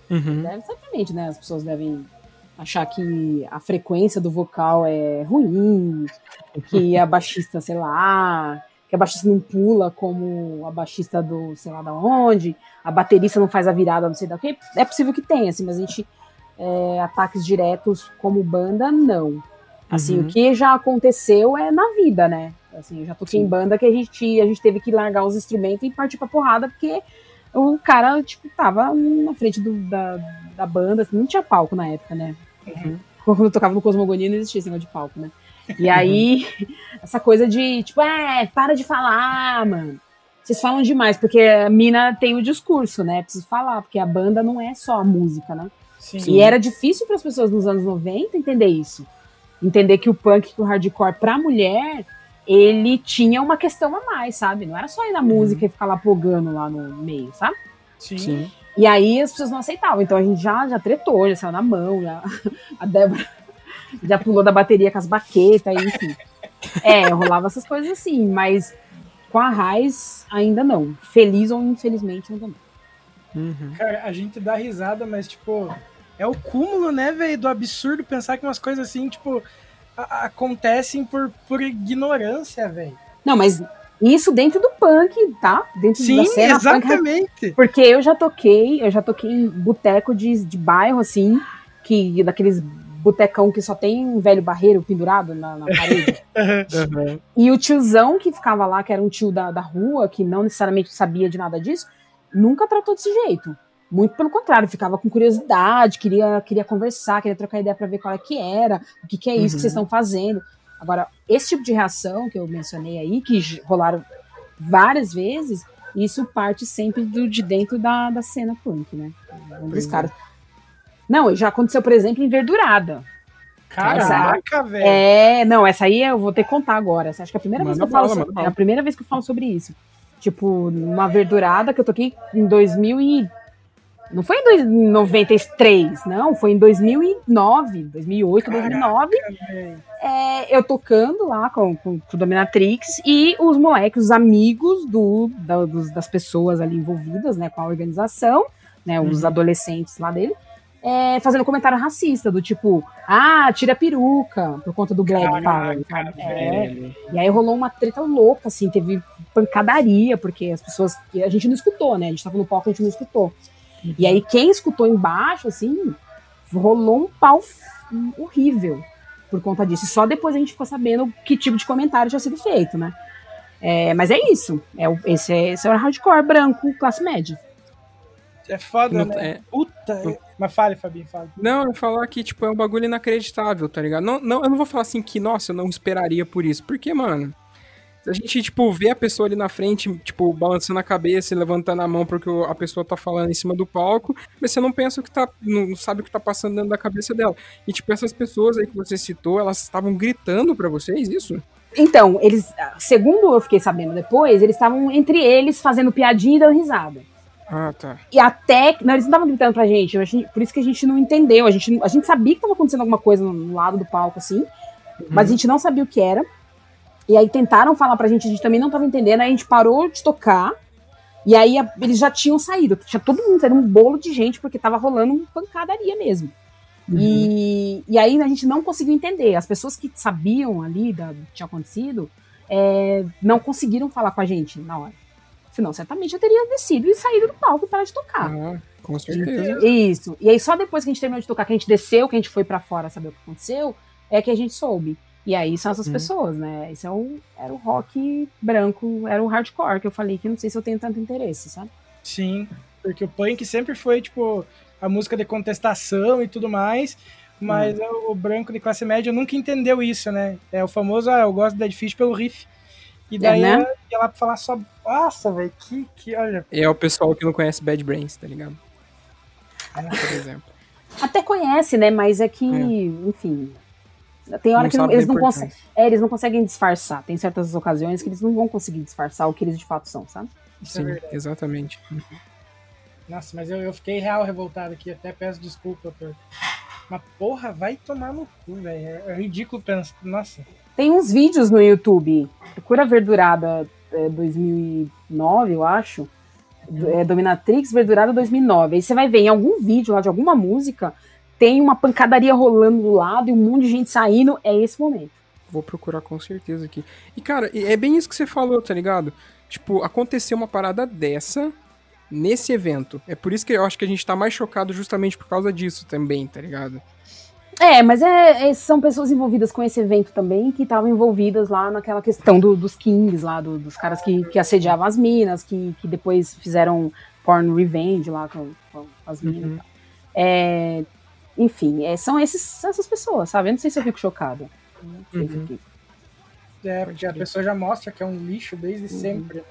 Uhum. Deve, certamente, né? As pessoas devem achar que a frequência do vocal é ruim, que a baixista, sei lá, que a baixista não pula como a baixista do sei lá da onde, a baterista não faz a virada, não sei da que. É possível que tenha, assim, mas a gente é, ataques diretos como banda, não. Assim, uhum. o que já aconteceu é na vida, né? Assim, eu já toquei Sim. em banda que a gente, a gente teve que largar os instrumentos e partir pra porrada, porque o cara, tipo, tava na frente do, da, da banda, assim, não tinha palco na época, né? Uhum. Quando eu tocava no Cosmogonia não existia esse negócio de palco, né? E aí, essa coisa de, tipo, é, para de falar, mano. Vocês falam demais, porque a mina tem o discurso, né? Preciso falar, porque a banda não é só a música, né? Sim. E era difícil para as pessoas nos anos 90 entender isso. Entender que o punk, que o hardcore pra mulher, ele tinha uma questão a mais, sabe? Não era só ir na uhum. música e ficar lá plugando lá no meio, sabe? Sim. Sim. E aí as pessoas não aceitavam. Então a gente já, já tretou, já saiu na mão, já. A Débora já pulou da bateria com as baquetas, enfim. É, rolava essas coisas assim, mas com a Raiz ainda não. Feliz ou infelizmente ainda não. Uhum. Cara, a gente dá risada, mas tipo, é o cúmulo, né, velho, do absurdo pensar que umas coisas assim, tipo, acontecem por, por ignorância, velho. Não, mas isso dentro do punk, tá? Dentro Sim, da cena exatamente. Punk, porque eu já toquei, eu já toquei em boteco de, de bairro, assim, que daqueles botecão que só tem um velho barreiro pendurado na, na parede. uhum. E o tiozão que ficava lá, que era um tio da, da rua, que não necessariamente sabia de nada disso, nunca tratou desse jeito. Muito pelo contrário, ficava com curiosidade, queria, queria conversar, queria trocar ideia para ver qual é que era, o que, que é isso uhum. que vocês uhum. estão fazendo. Agora, esse tipo de reação que eu mencionei aí, que rolaram várias vezes, isso parte sempre do, de dentro da, da cena punk, né? Um dos é. caras. Não, já aconteceu, por exemplo, em Verdurada. Caraca, velho. É, não, essa aí eu vou ter que contar agora. Acho que é a primeira manda vez que eu falo sobre, é a primeira vez que eu falo sobre isso. Tipo, uma verdurada que eu toquei em 2000 e não foi em 93, não, foi em 2009, 2008, Caraca, 2009. É, eu tocando lá com, com, com o Dominatrix e os moleques, os amigos do, da, dos, das pessoas ali envolvidas né, com a organização, né, os uhum. adolescentes lá dele, é, fazendo comentário racista, do tipo, ah, tira a peruca, por conta do Greg Power. É, e aí rolou uma treta louca, assim, teve pancadaria, porque as pessoas. A gente não escutou, né? A gente tava no palco, a gente não escutou. E aí, quem escutou embaixo, assim, rolou um pau horrível por conta disso. E só depois a gente ficou sabendo que tipo de comentário tinha sido feito, né? É, mas é isso. É, esse, é, esse é o hardcore branco, classe média. É foda, não, né? É... Puta. Não... Mas fale, Fabinho, fale. Não, eu falar que, tipo, é um bagulho inacreditável, tá ligado? Não, não, eu não vou falar assim que, nossa, eu não esperaria por isso. Porque, mano, a gente, tipo, vê a pessoa ali na frente, tipo, balançando a cabeça e levantando a mão porque a pessoa tá falando em cima do palco, mas você não pensa o que tá. Não sabe o que tá passando dentro da cabeça dela. E, tipo, essas pessoas aí que você citou, elas estavam gritando para vocês isso? Então, eles, segundo eu fiquei sabendo depois, eles estavam entre eles fazendo piadinha e dando risada. Ah, tá. E até. Não, eles não estavam gritando pra gente, gente, Por isso que a gente não entendeu. A gente, a gente sabia que estava acontecendo alguma coisa no lado do palco, assim. Uhum. Mas a gente não sabia o que era. E aí tentaram falar pra gente, a gente também não tava entendendo, aí a gente parou de tocar. E aí a, eles já tinham saído. Tinha todo mundo, era um bolo de gente, porque tava rolando uma pancadaria mesmo. Uhum. E, e aí a gente não conseguiu entender. As pessoas que sabiam ali da, do que tinha acontecido é, não conseguiram falar com a gente na hora. Senão, certamente eu teria descido e saído do palco e parar de tocar. Ah, com certeza. Isso. E aí, só depois que a gente terminou de tocar, que a gente desceu, que a gente foi para fora saber o que aconteceu, é que a gente soube. E aí são essas hum. pessoas, né? Esse é o, era o rock branco, era o hardcore, que eu falei que não sei se eu tenho tanto interesse, sabe? Sim, porque o punk sempre foi, tipo, a música de contestação e tudo mais, mas hum. o branco de classe média nunca entendeu isso, né? É o famoso, ah, eu gosto do Dead Fish pelo riff. E é, daí é, né? ia lá pra falar só, nossa, velho, que, que, olha... É o pessoal que não conhece Bad Brains, tá ligado? por exemplo. Até conhece, né? Mas é que, é. enfim, tem hora não que eles não conseguem. É, eles não conseguem disfarçar. Tem certas ocasiões que eles não vão conseguir disfarçar o que eles de fato são, sabe? Isso é Sim, é exatamente. Nossa, mas eu, eu fiquei real revoltado aqui, até peço desculpa por. Mas porra, vai tomar no cu, velho. É, é, ridículo pensar. Nossa. Tem uns vídeos no YouTube. Procura Verdurada é, 2009, eu acho. É, Dominatrix Verdurada 2009. Aí você vai ver em algum vídeo lá de alguma música tem uma pancadaria rolando do lado e um monte de gente saindo, é esse momento. Vou procurar com certeza aqui. E, cara, é bem isso que você falou, tá ligado? Tipo, aconteceu uma parada dessa nesse evento. É por isso que eu acho que a gente tá mais chocado justamente por causa disso também, tá ligado? É, mas é, é, são pessoas envolvidas com esse evento também que estavam envolvidas lá naquela questão do, dos kings lá, do, dos caras que, que assediavam as minas, que, que depois fizeram porn revenge lá com, com as minas. Uhum. É, enfim, é, são esses, essas pessoas, sabe? Eu não sei se eu fico chocada. Uhum. se eu fico. É, porque a pessoa já mostra que é um lixo desde uhum. sempre. Né?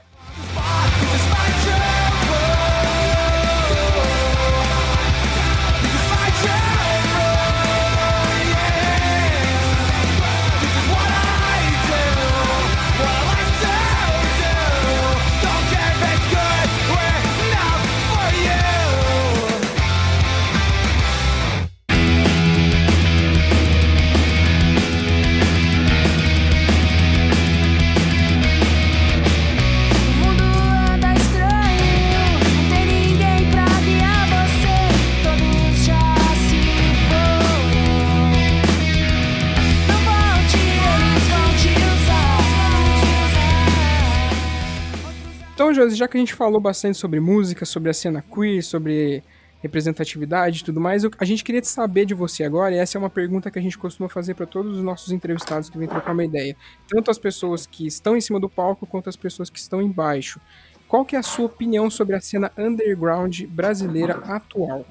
Então, Josi, já que a gente falou bastante sobre música, sobre a cena queer, sobre representatividade e tudo mais, a gente queria saber de você agora, e essa é uma pergunta que a gente costuma fazer para todos os nossos entrevistados que vêm trocar uma ideia. Tanto as pessoas que estão em cima do palco, quanto as pessoas que estão embaixo. Qual que é a sua opinião sobre a cena underground brasileira atual?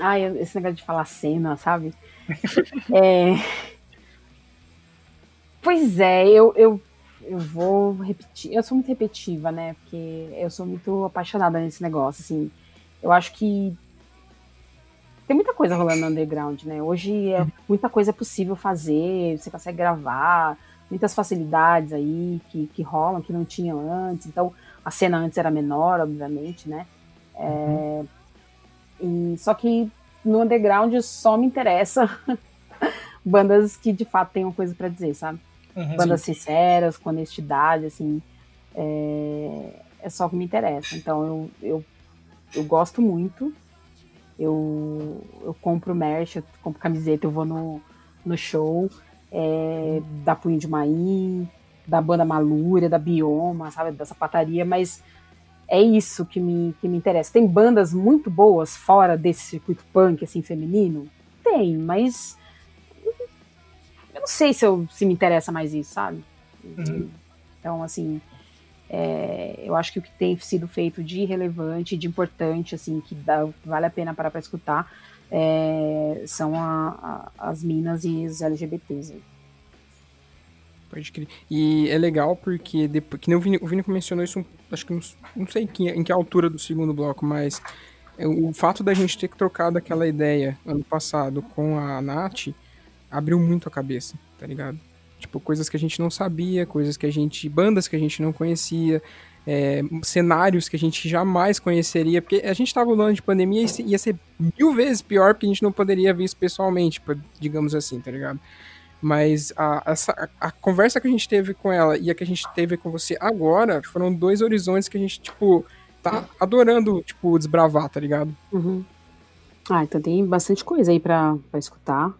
Ai, esse negócio de falar cena, sabe? é... Pois é, eu, eu eu vou repetir. Eu sou muito repetitiva, né? Porque eu sou muito apaixonada nesse negócio, assim. Eu acho que tem muita coisa rolando no underground, né? Hoje é, uhum. muita coisa possível fazer, você consegue gravar, muitas facilidades aí que, que rolam, que não tinha antes. Então, a cena antes era menor, obviamente, né? É, uhum. e, só que no underground só me interessa bandas que de fato tenham coisa para dizer, sabe? Uhum, bandas sim. sinceras, com honestidade, assim, é, é só o que me interessa. Então eu, eu, eu gosto muito, eu, eu compro merch, eu compro camiseta, eu vou no, no show é, uhum. da Punho de Maim, da banda Malúria, da Bioma, sabe, da sapataria, mas é isso que me, que me interessa. Tem bandas muito boas fora desse circuito punk, assim, feminino? Tem, mas eu não sei se, eu, se me interessa mais isso, sabe? Uhum. Então, assim, é, eu acho que o que tem sido feito de relevante, de importante, assim, que dá, vale a pena parar para escutar, é, são a, a, as minas e os LGBTs. Pode crer. E é legal porque, depois, que nem o Vini, o Vini mencionou isso, acho que não, não sei em que, em que altura do segundo bloco, mas é, o fato da gente ter trocado aquela ideia ano passado com a Nath abriu muito a cabeça, tá ligado? Tipo, coisas que a gente não sabia, coisas que a gente. bandas que a gente não conhecia, é, cenários que a gente jamais conheceria, porque a gente tava no de pandemia e ia ser mil vezes pior porque a gente não poderia ver isso pessoalmente, digamos assim, tá ligado? Mas a, essa, a, conversa que a gente teve com ela e a que a gente teve com você agora foram dois horizontes que a gente, tipo, tá adorando, tipo, desbravar, tá ligado? Uhum. Ah, então tem bastante coisa aí pra, pra escutar.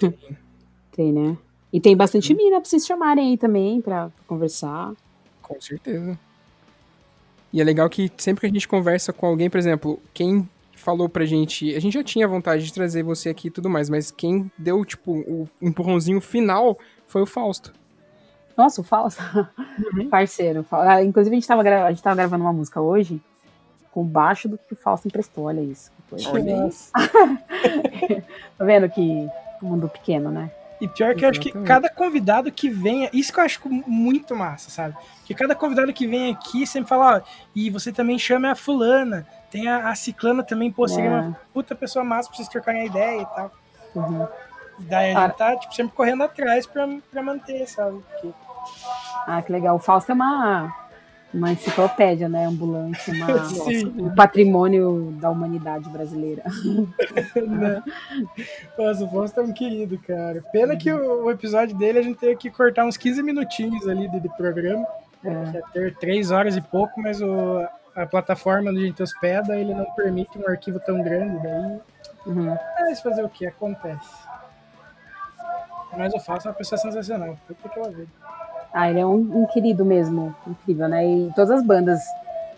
tem, né? E tem bastante Sim. mina pra vocês chamarem aí também pra, conversar. Com certeza. E é legal que sempre que a gente conversa com alguém, por exemplo, quem falou pra gente. A gente já tinha vontade de trazer você aqui e tudo mais, mas quem deu, tipo, o empurrãozinho final foi o Fausto. Nossa, o Fausto. Parceiro. Fa- ah, Inclusive, a gente, tava a gente tava gravando uma música hoje com baixo do que o Fausto emprestou. Olha isso. Olha Nossa. Tá vendo que mundo pequeno, né? E pior que eu acho que cada convidado que venha, isso que eu acho muito massa, sabe? Que cada convidado que vem aqui sempre fala, ó, e você também chama a fulana, tem a, a ciclana também, pô, seria É. uma puta pessoa massa pra vocês trocarem a ideia e tal. Uhum. E daí a Cara. gente tá, tipo, sempre correndo atrás pra, pra manter, sabe? Porque, Ah, que legal. O Fausto é uma, uma enciclopédia, né? Ambulante, uma, um patrimônio da humanidade brasileira. né? Nossa, o Fausto é um querido, cara. Pena que o, o episódio dele a gente teve que cortar uns 15 minutinhos ali de, de programa. É. ia ter três horas e pouco, mas o, a plataforma onde a gente hospeda, ele não permite um arquivo tão grande, daí. Uhum. Mas fazer o que? Acontece. Mas o Fausto é uma pessoa sensacional. Puta que ela vê. Ah, ele é um, um querido mesmo, incrível, né? E todas as bandas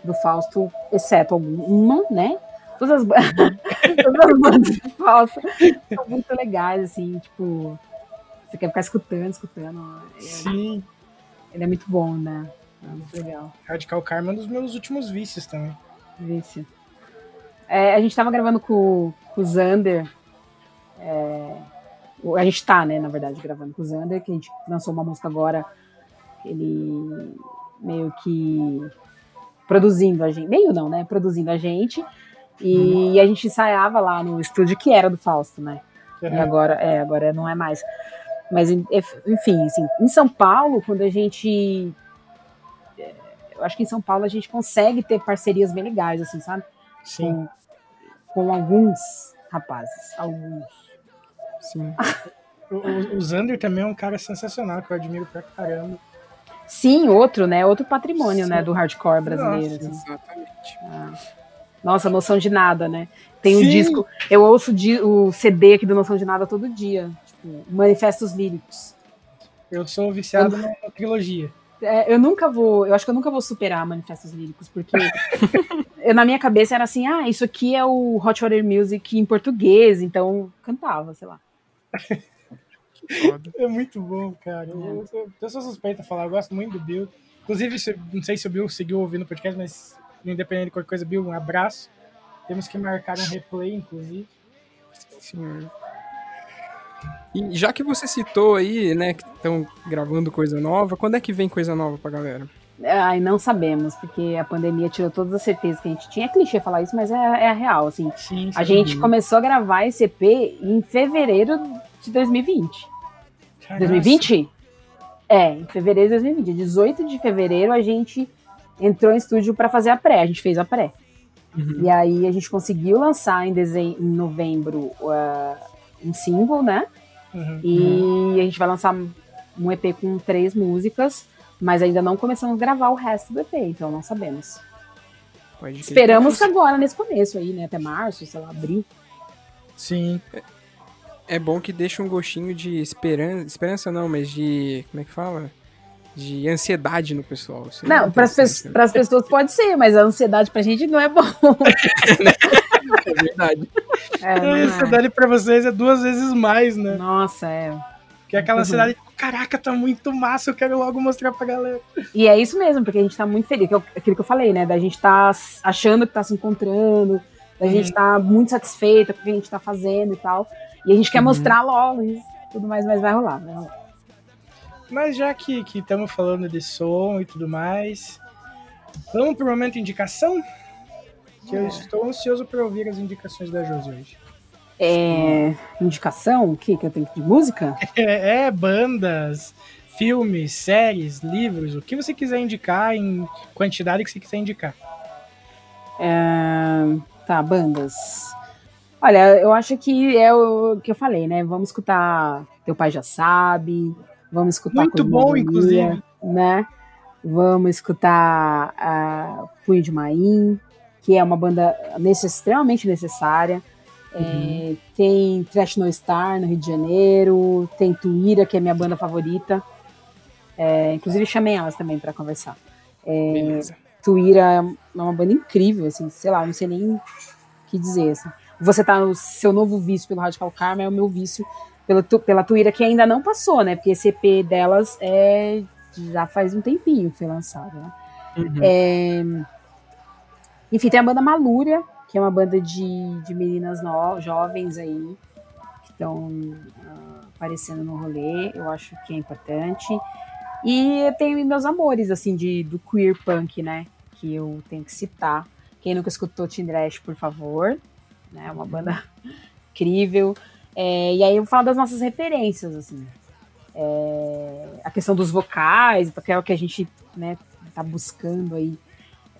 do Fausto, exceto alguma, né? Todas as, todas as bandas do Fausto são muito legais, assim, tipo, você quer ficar escutando, escutando. É- Sim. Ele é muito bom, né? É muito legal. Radical Karma é um dos meus últimos vícios também. Vício. É, a gente tava gravando com, com o Zander. é, a gente tá, né, na verdade, gravando com o Zander, que a gente lançou uma música agora. Ele meio que produzindo a gente. Meio não, né? Produzindo a gente. E a gente ensaiava lá no estúdio que era do Fausto, né? E agora, é, agora não é mais. Mas, enfim, assim, em São Paulo, quando a gente. é, Eu acho que em São Paulo a gente consegue ter parcerias bem legais, assim, sabe? Sim. Com, com alguns rapazes. Alguns. Sim. O, o Zander também é um cara sensacional, que eu admiro pra caramba. Sim, outro, né? Outro patrimônio, né? Sim. Do hardcore brasileiro. Nossa, assim. Exatamente. Nossa, noção de nada, né? Tem um Sim. disco. Eu ouço o CD aqui do Noção de Nada todo dia. Tipo, Manifestos Líricos. Eu sou viciado na, na trilogia. É, eu nunca vou, eu acho que eu nunca vou superar Manifestos Líricos, porque eu, na minha cabeça era assim, ah, isso aqui é o Hot Water Music em português, então cantava, sei lá. Foda. É muito bom, cara. Eu, eu, eu sou suspeito a falar, eu gosto muito do Bill. Inclusive, se- não sei se o Bill seguiu ouvindo o podcast, mas independente de qualquer coisa, Bill, um abraço. Temos que marcar um replay, inclusive. Sim, senhor. E já que você citou aí, né, que estão gravando coisa nova, quando é que vem coisa nova pra galera? Ai, não sabemos, porque a pandemia tirou todas as certezas que a gente tinha. É clichê falar isso, mas é, é a real, assim. Sim, A gente começou a gravar esse EP em fevereiro de 2020. 2020? É, em fevereiro de 2020. 18 de fevereiro a gente entrou em estúdio para fazer a pré. A gente fez a pré. Uhum. E aí a gente conseguiu lançar em, dezem- em novembro uh, um single, né? Uhum. E a gente vai lançar um EP com três músicas, mas ainda não começamos a gravar o resto do EP, então não sabemos. Esperamos que agora, nesse começo aí, né? Até março, sei lá, abril. Sim. É bom que deixa um gostinho de esperança, esperança não, mas de, como é que fala? De ansiedade no pessoal. Isso é Não, para as né? pessoas pode ser, mas a ansiedade pra gente não é bom. É verdade. É, não a é. ansiedade pra vocês é duas vezes mais, né? Nossa, é. Que é aquela Uhum. ansiedade, caraca, tá muito massa, eu quero logo mostrar pra galera. E é isso mesmo, porque a gente tá muito feliz. que é Aquilo que eu falei, né? Da gente tá achando que tá se encontrando, da Uhum. gente tá muito satisfeita com o que a gente tá fazendo e tal. E a gente quer Uhum. mostrar logo isso, tudo mais, mas vai rolar, vai rolar. Mas já que estamos falando de som e tudo mais, vamos pro momento de indicação? Que eu É. estou ansioso para ouvir as indicações da Josi hoje. É, indicação? O que, que eu tenho de música? É, é, bandas, filmes, séries, livros, o que você quiser indicar em quantidade que você quiser indicar. É, tá, bandas. Olha, eu acho que é o que eu falei, né? Vamos escutar Teu Pai Já Sabe, vamos escutar Muito bom, inclusive. Né? Vamos escutar a Punho de Maim, que é uma banda extremamente necessária. É, uhum. É, tem Trash No Star no Rio de Janeiro, tem Tuíra, que é minha banda favorita. É, inclusive chamei elas também para conversar. É, Beleza. Tuíra é uma banda incrível, assim, sei lá, não sei nem o que dizer. Assim. Você tá no seu novo vício pelo Radical Karma, é o meu vício pela, pela Tuíra, que ainda não passou, né? Porque esse EP delas é, já faz um tempinho que foi lançado, né? Uhum. É, enfim, tem a banda Malúria, que é uma banda de, de meninas no, jovens aí, que estão uh, aparecendo no rolê, eu acho que é importante. E tenho meus amores, assim, de, do queer punk, né? Que eu tenho que citar. Quem nunca escutou Tindrash, por favor. Né? Uma banda incrível. É, e aí eu falo das nossas referências, assim. É, a questão dos vocais, que é o que a gente né, tá buscando aí.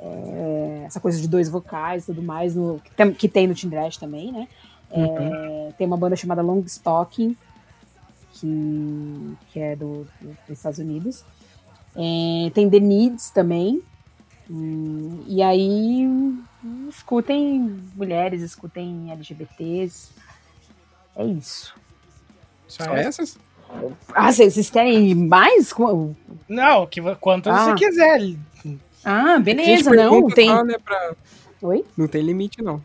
É, essa coisa de dois vocais e tudo mais, no, que, tem, que tem no Tindrash também, né? É, uhum. Tem uma banda chamada Long Stocking, que, que é do, do, dos Estados Unidos. É, tem The Needs também. Hum, e aí escutem mulheres, escutem LGBTs. É isso. Só essas? Ah, vocês querem mais? Não, que, quantas ah. você quiser. Ah, beleza, não tem. Só, né, pra... Oi? Não tem limite, não.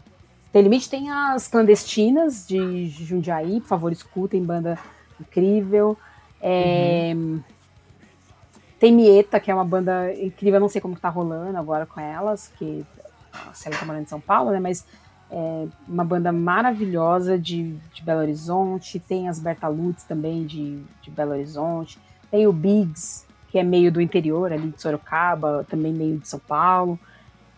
Tem limite, tem as clandestinas de Jundiaí, por favor, escutem, banda incrível. É... Uhum. Tem Mieta, que é uma banda incrível, eu não sei como tá rolando agora com elas, que se ela tá morando em São Paulo, né? Mas é uma banda maravilhosa de, de Belo Horizonte. Tem as Bertalutes também de, de Belo Horizonte. Tem o Biggs, que é meio do interior ali de Sorocaba, também meio de São Paulo.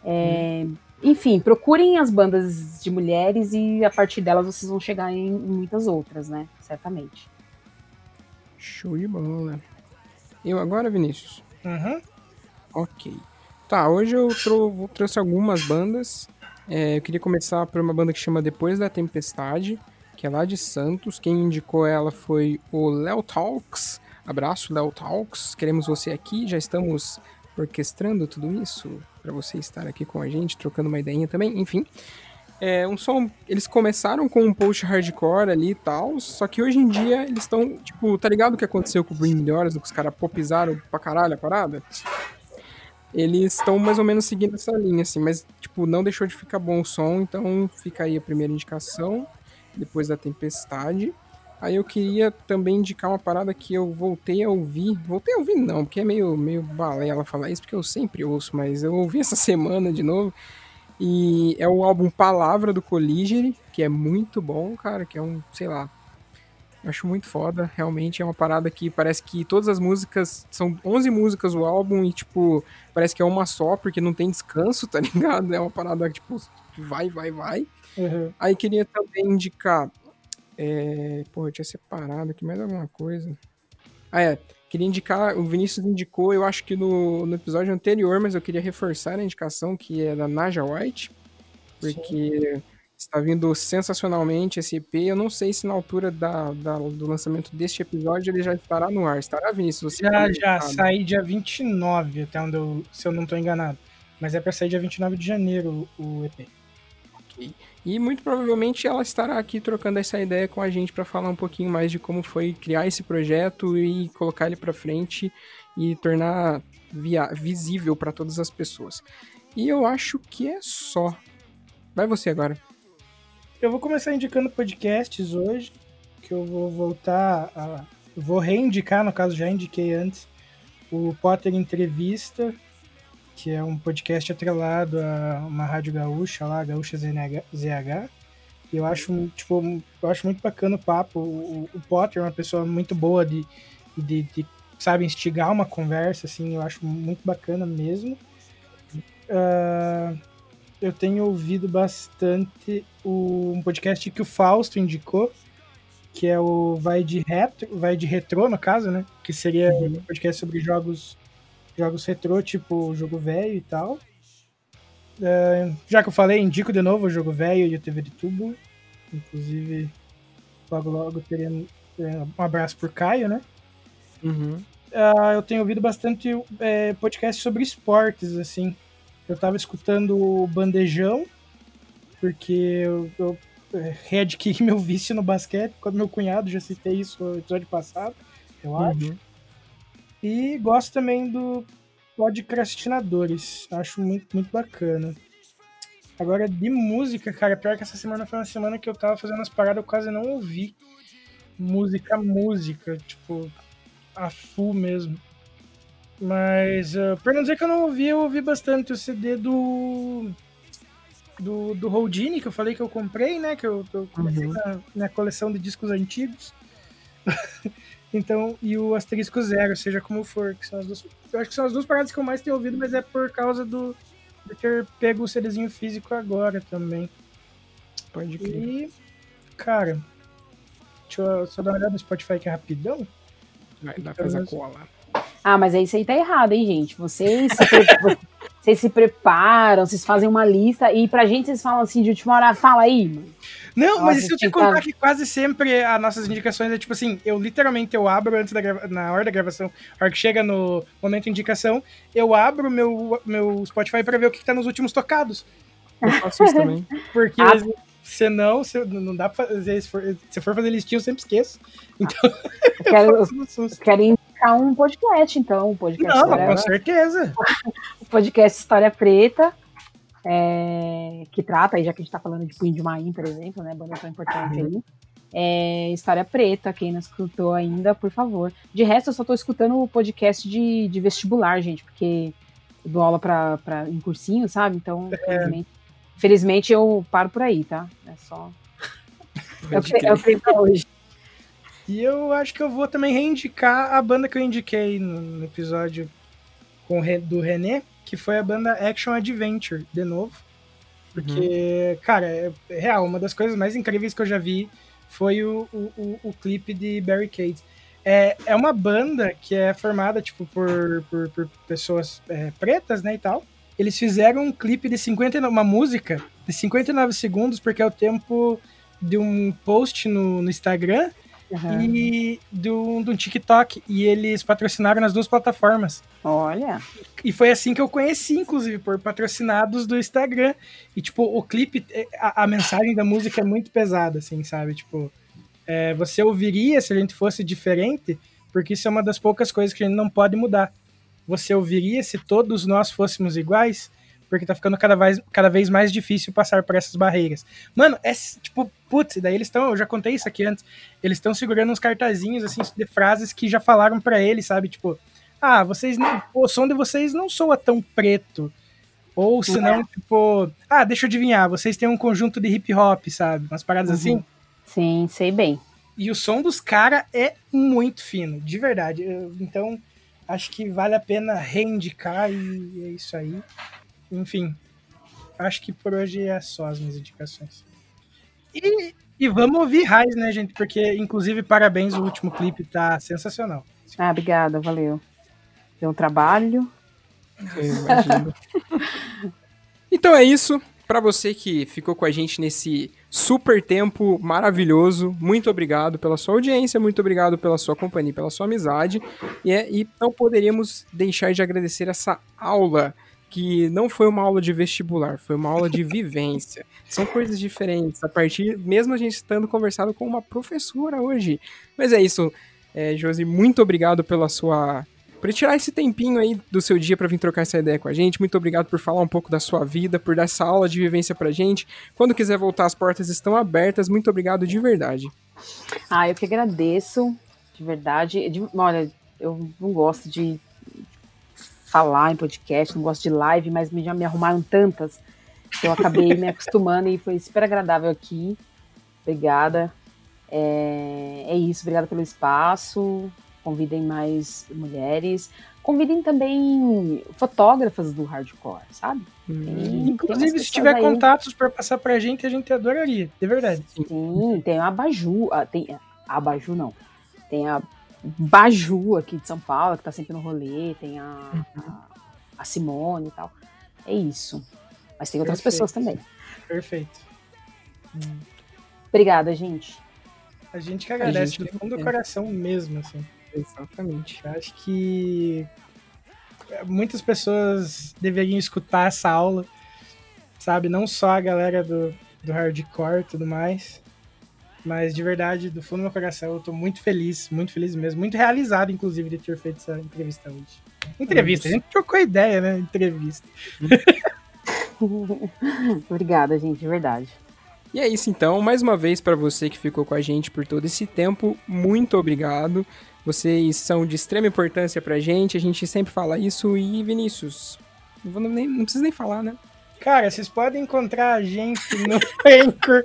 É, uhum. Enfim, procurem as bandas de mulheres e a partir delas vocês vão chegar em muitas outras, né? Certamente. Show de bola. Eu agora, Vinícius? Uhum. Ok. Tá, hoje eu trou trouxe algumas bandas. É, eu queria começar por uma banda que chama Depois da Tempestade, que é lá de Santos. Quem indicou ela foi o Léo Talks. Abraço, Léo Talks. Queremos você aqui. Já estamos orquestrando tudo isso para você estar aqui com a gente, trocando uma ideinha também. Enfim, é um som. Eles começaram com um post hardcore ali e tal, só que hoje em dia eles estão, tipo, tá ligado o que aconteceu com o Bring Melhores, que os caras popizaram pra caralho a parada? Eles estão mais ou menos seguindo essa linha, assim, mas, tipo, não deixou de ficar bom o som, então fica aí a primeira indicação, depois da Tempestade. Aí eu queria também indicar uma parada que eu voltei a ouvir. Voltei a ouvir não, porque é meio, meio balela falar isso, porque eu sempre ouço, mas eu ouvi essa semana de novo e é o álbum Palavra do Colligere, que é muito bom, cara, que é um, sei lá, acho muito foda, realmente é uma parada que parece que todas as músicas, são 11 músicas o álbum e, tipo, parece que é uma só, porque não tem descanso, tá ligado? É uma parada, tipo, vai, vai, vai. Uhum. Aí queria também indicar, é... pô, eu tinha separado aqui mais alguma coisa. Ah, é, Queria indicar, o Vinícius indicou, eu acho que no, no episódio anterior, mas eu queria reforçar a indicação que é da Naja White, porque Sim. Está vindo sensacionalmente esse EP. Eu não sei se na altura da, da, do lançamento deste episódio ele já estará no ar. Estará, Vinícius? Você já, já, sai dia 29, até onde eu, se eu não estou enganado. Mas é para sair dia 29 de janeiro o EP. Ok. E muito provavelmente ela estará aqui trocando essa ideia com a gente para falar um pouquinho mais de como foi criar esse projeto e colocar ele para frente e tornar via visível para todas as pessoas. E eu acho que é só. Vai você agora. Eu vou começar indicando podcasts hoje, que eu vou voltar a vou reindicar, no caso já indiquei antes, o Potter Entrevista, que é um podcast atrelado a uma rádio gaúcha lá, Gaúcha ZH. Eu acho, tipo, eu acho muito bacana o papo. O, o Potter é uma pessoa muito boa de, de, de, sabe, instigar uma conversa, assim, eu acho muito bacana mesmo. Uh, eu tenho ouvido bastante o, um podcast que o Fausto indicou, que é o Vai de Retro, Vai de Retro, no caso, né? Que seria um podcast sobre jogos jogos retrô, tipo jogo velho e tal. É, já que eu falei, indico de novo o jogo velho e o TV de tubo. Inclusive, logo logo teremos é, um abraço por Caio, né? Uhum. Uh, eu tenho ouvido bastante é, podcast sobre esportes, assim. Eu tava escutando o Bandejão, porque eu, eu é, readquiri meu vício no basquete, quando meu cunhado, já citei isso no episódio passado, eu Uhum. acho. E gosto também do Podcrastinadores, acho muito, muito bacana. Agora, de música, cara, pior que essa semana foi uma semana que eu tava fazendo as paradas, eu quase não ouvi música, música, tipo, a full mesmo. Mas, uh, pra não dizer que eu não ouvi, eu ouvi bastante o CD do. Do, do Houdini, que eu falei que eu comprei, né? Que eu, que eu comecei Uhum. na, na coleção de discos antigos. então, e o Asterisco Zero, seja como for, que são as duas. Eu acho que são as duas paradas que eu mais tenho ouvido, mas é por causa do, de ter pego o CDzinho físico agora também. Pode crer. E, cara, deixa eu só dar uma olhada no Spotify aqui rapidão. Vai, dá pra fazer a cola. Ah, mas aí isso aí tá errado, hein, gente? Vocês se, pre- vocês se preparam, vocês fazem uma lista e pra gente vocês falam assim de última hora, fala aí, mano. Não, Nossa, mas isso eu te contar que- que quase sempre as nossas indicações é tipo assim, eu literalmente eu abro antes da grava- na hora da gravação, a hora que chega no momento de indicação, eu abro meu, meu Spotify pra ver o que, que tá nos últimos tocados. Eu faço isso também. Porque Ah. senão, se, não dá pra fazer, se for, se eu for fazer listinha, eu sempre esqueço. Então, Eu quero, faço no susto. eu quero indicar um podcast, então. Um podcast, Não, História, com certeza. um podcast História Preta, é, que trata, aí já que a gente tá falando de Punho de Maim, por exemplo, né? Banda tão importante aí. É, História Preta, quem não escutou ainda, por favor. De resto, eu só tô escutando o podcast de, de vestibular, gente, porque eu dou aula pra, pra, em cursinho, sabe? Então, infelizmente, infelizmente eu paro por aí, tá? É só. É o é o que tem pra hoje. E eu acho que eu vou também reindicar a banda que eu indiquei no, episódio com, do René, que foi a banda Action Adventure, de novo. Porque, cara, é é real, uma das coisas mais incríveis que eu já vi foi o, o, o, o clipe de Barricades. É, é uma banda que é formada, tipo, por, por, por pessoas é, pretas, né, e tal. Eles fizeram um clipe de 59, uma música de 59 segundos, porque é o tempo de um post no, no Instagram Uhum. e do, do TikTok. E eles patrocinaram nas duas plataformas. Olha. E foi assim que eu conheci, inclusive, por patrocinados do Instagram. E, tipo, o clipe, é, a, a mensagem da música é muito pesada, assim, sabe? Tipo, é, você ouviria se a gente fosse diferente, porque isso é uma das poucas coisas que a gente não pode mudar. Você ouviria se todos nós fôssemos iguais, porque tá ficando cada vez, cada vez mais difícil passar por essas barreiras. Mano, é tipo, putz, daí eles estão, eu já contei isso aqui antes, eles estão segurando uns cartazinhos, assim, de frases que já falaram pra eles, sabe? Tipo, ah, vocês não, o som de vocês não soa tão preto. Ou senão, tipo, ah, deixa eu adivinhar, vocês têm um conjunto de hip hop, sabe? Umas paradas Uhum. assim. Sim, sei bem. E o som dos caras é muito fino, de verdade. Eu- então, acho que vale a pena reindicar e é isso aí. Enfim, acho que por hoje é só as minhas indicações. E, e vamos ouvir Raiz, né, gente? Porque, inclusive, parabéns, o último clipe tá sensacional. Ah, obrigada, valeu. Deu um trabalho. Então é isso. Pra você que ficou com a gente nesse super tempo maravilhoso, muito obrigado pela sua audiência, muito obrigado pela sua companhia, pela sua amizade. E, é- e não poderíamos deixar de agradecer essa aula, que não foi uma aula de vestibular, foi uma aula de vivência. São coisas diferentes, a partir, mesmo a gente estando conversado com uma professora hoje. Mas é isso, é, Josi, muito obrigado pela sua por tirar esse tempinho aí do seu dia para vir trocar essa ideia com a gente. Muito obrigado por falar um pouco da sua vida, por dar essa aula de vivência pra gente. Quando quiser voltar, as portas estão abertas. Muito obrigado de verdade. Ah, eu que agradeço, de verdade. De- olha, eu não gosto de falar em podcast, não gosto de live, mas me- já me arrumaram tantas que eu acabei me acostumando e foi super agradável aqui. Obrigada. É, é isso, obrigada pelo espaço. Convidem mais mulheres. Convidem também fotógrafas do hardcore, sabe? Tem- tem umas Inclusive, se tiver aí. contatos para passar pra gente, a gente adoraria, de verdade. Sim, tem a Baju, ah, tem a Baju não, tem a Baju aqui de São Paulo, que tá sempre no rolê, tem a, a, a Simone e tal. É isso. Mas tem outras Perfeito. pessoas também. Perfeito. Obrigada, gente. A gente que agradece gente do fundo do é. coração mesmo, assim. Exatamente. Eu acho que muitas pessoas deveriam escutar essa aula, sabe? Não só a galera do, do hardcore e tudo mais, mas de verdade, do fundo do meu coração, eu tô muito feliz, muito feliz mesmo, muito realizado, inclusive, de ter feito essa entrevista hoje. Entrevista, a gente trocou ideia, né? Entrevista. Obrigada, gente, de verdade. E é isso então, mais uma vez para você que ficou com a gente por todo esse tempo, muito obrigado. Vocês são de extrema importância pra gente, a gente sempre fala isso e Vinícius, não, nem, não precisa nem falar, né? Cara, vocês podem encontrar a gente no Anchor,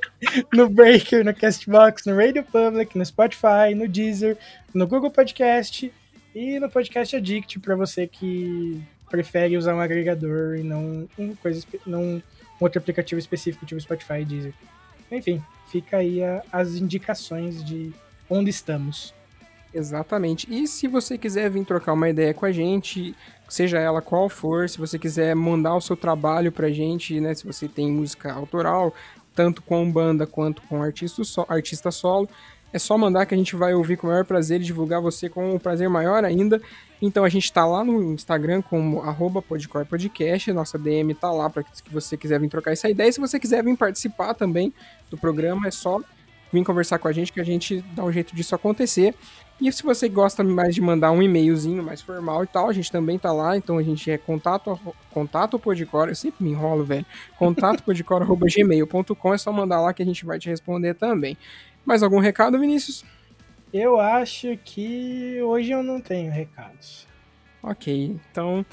no Breaker, no Castbox, no Radio Public, no Spotify, no Deezer, no Google Podcast e no Podcast Addict para você que prefere usar um agregador e não um, coisa, não um outro aplicativo específico, tipo Spotify e Deezer. Enfim, fica aí a- as indicações de onde estamos. Exatamente. E se você quiser vir trocar uma ideia com a gente, seja ela qual for, se você quiser mandar o seu trabalho pra gente, né? Se você tem música autoral, tanto com banda quanto com artista, so- artista solo, é só mandar que a gente vai ouvir com o maior prazer e divulgar você com um prazer maior ainda. Então a gente tá lá no Instagram como arroba podcorepodcast, nossa DM tá lá para que você quiser vir trocar essa ideia. E se você quiser vir participar também do programa, é só vir conversar com a gente que a gente dá um jeito disso acontecer. E se você gosta mais de mandar um e-mailzinho mais formal e tal, a gente também tá lá. Então a gente é contato, contato podcore, eu sempre me enrolo, velho. Contato podcore.gmail.com, é só mandar lá que a gente vai te responder também. Mais algum recado, Vinícius? Eu acho que hoje eu não tenho recados. Ok, então,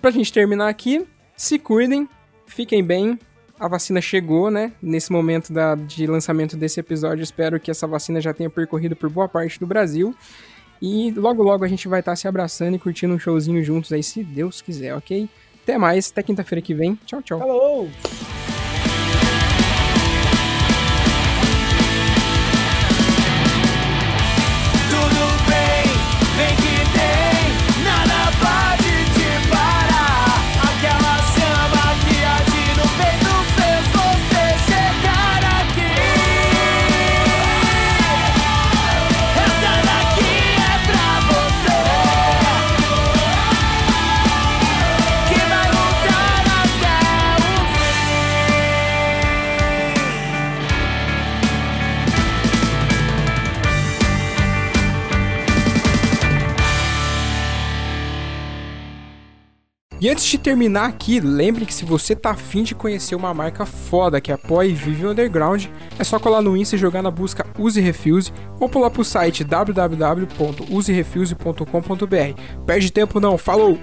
pra gente terminar aqui, se cuidem, fiquem bem. A vacina chegou, né? Nesse momento da, de lançamento desse episódio, espero que essa vacina já tenha percorrido por boa parte do Brasil. E logo, logo a gente vai estar se abraçando e curtindo um showzinho juntos aí, se Deus quiser, ok? Até mais, até quinta-feira que vem. Tchau, tchau. Falou! E antes de terminar aqui, lembre que se você tá afim de conhecer uma marca foda que apoia e vive o underground, é só colar no Insta e jogar na busca Use Refuse ou pular pro site www.userefuse.com.br. Perde tempo não, falou!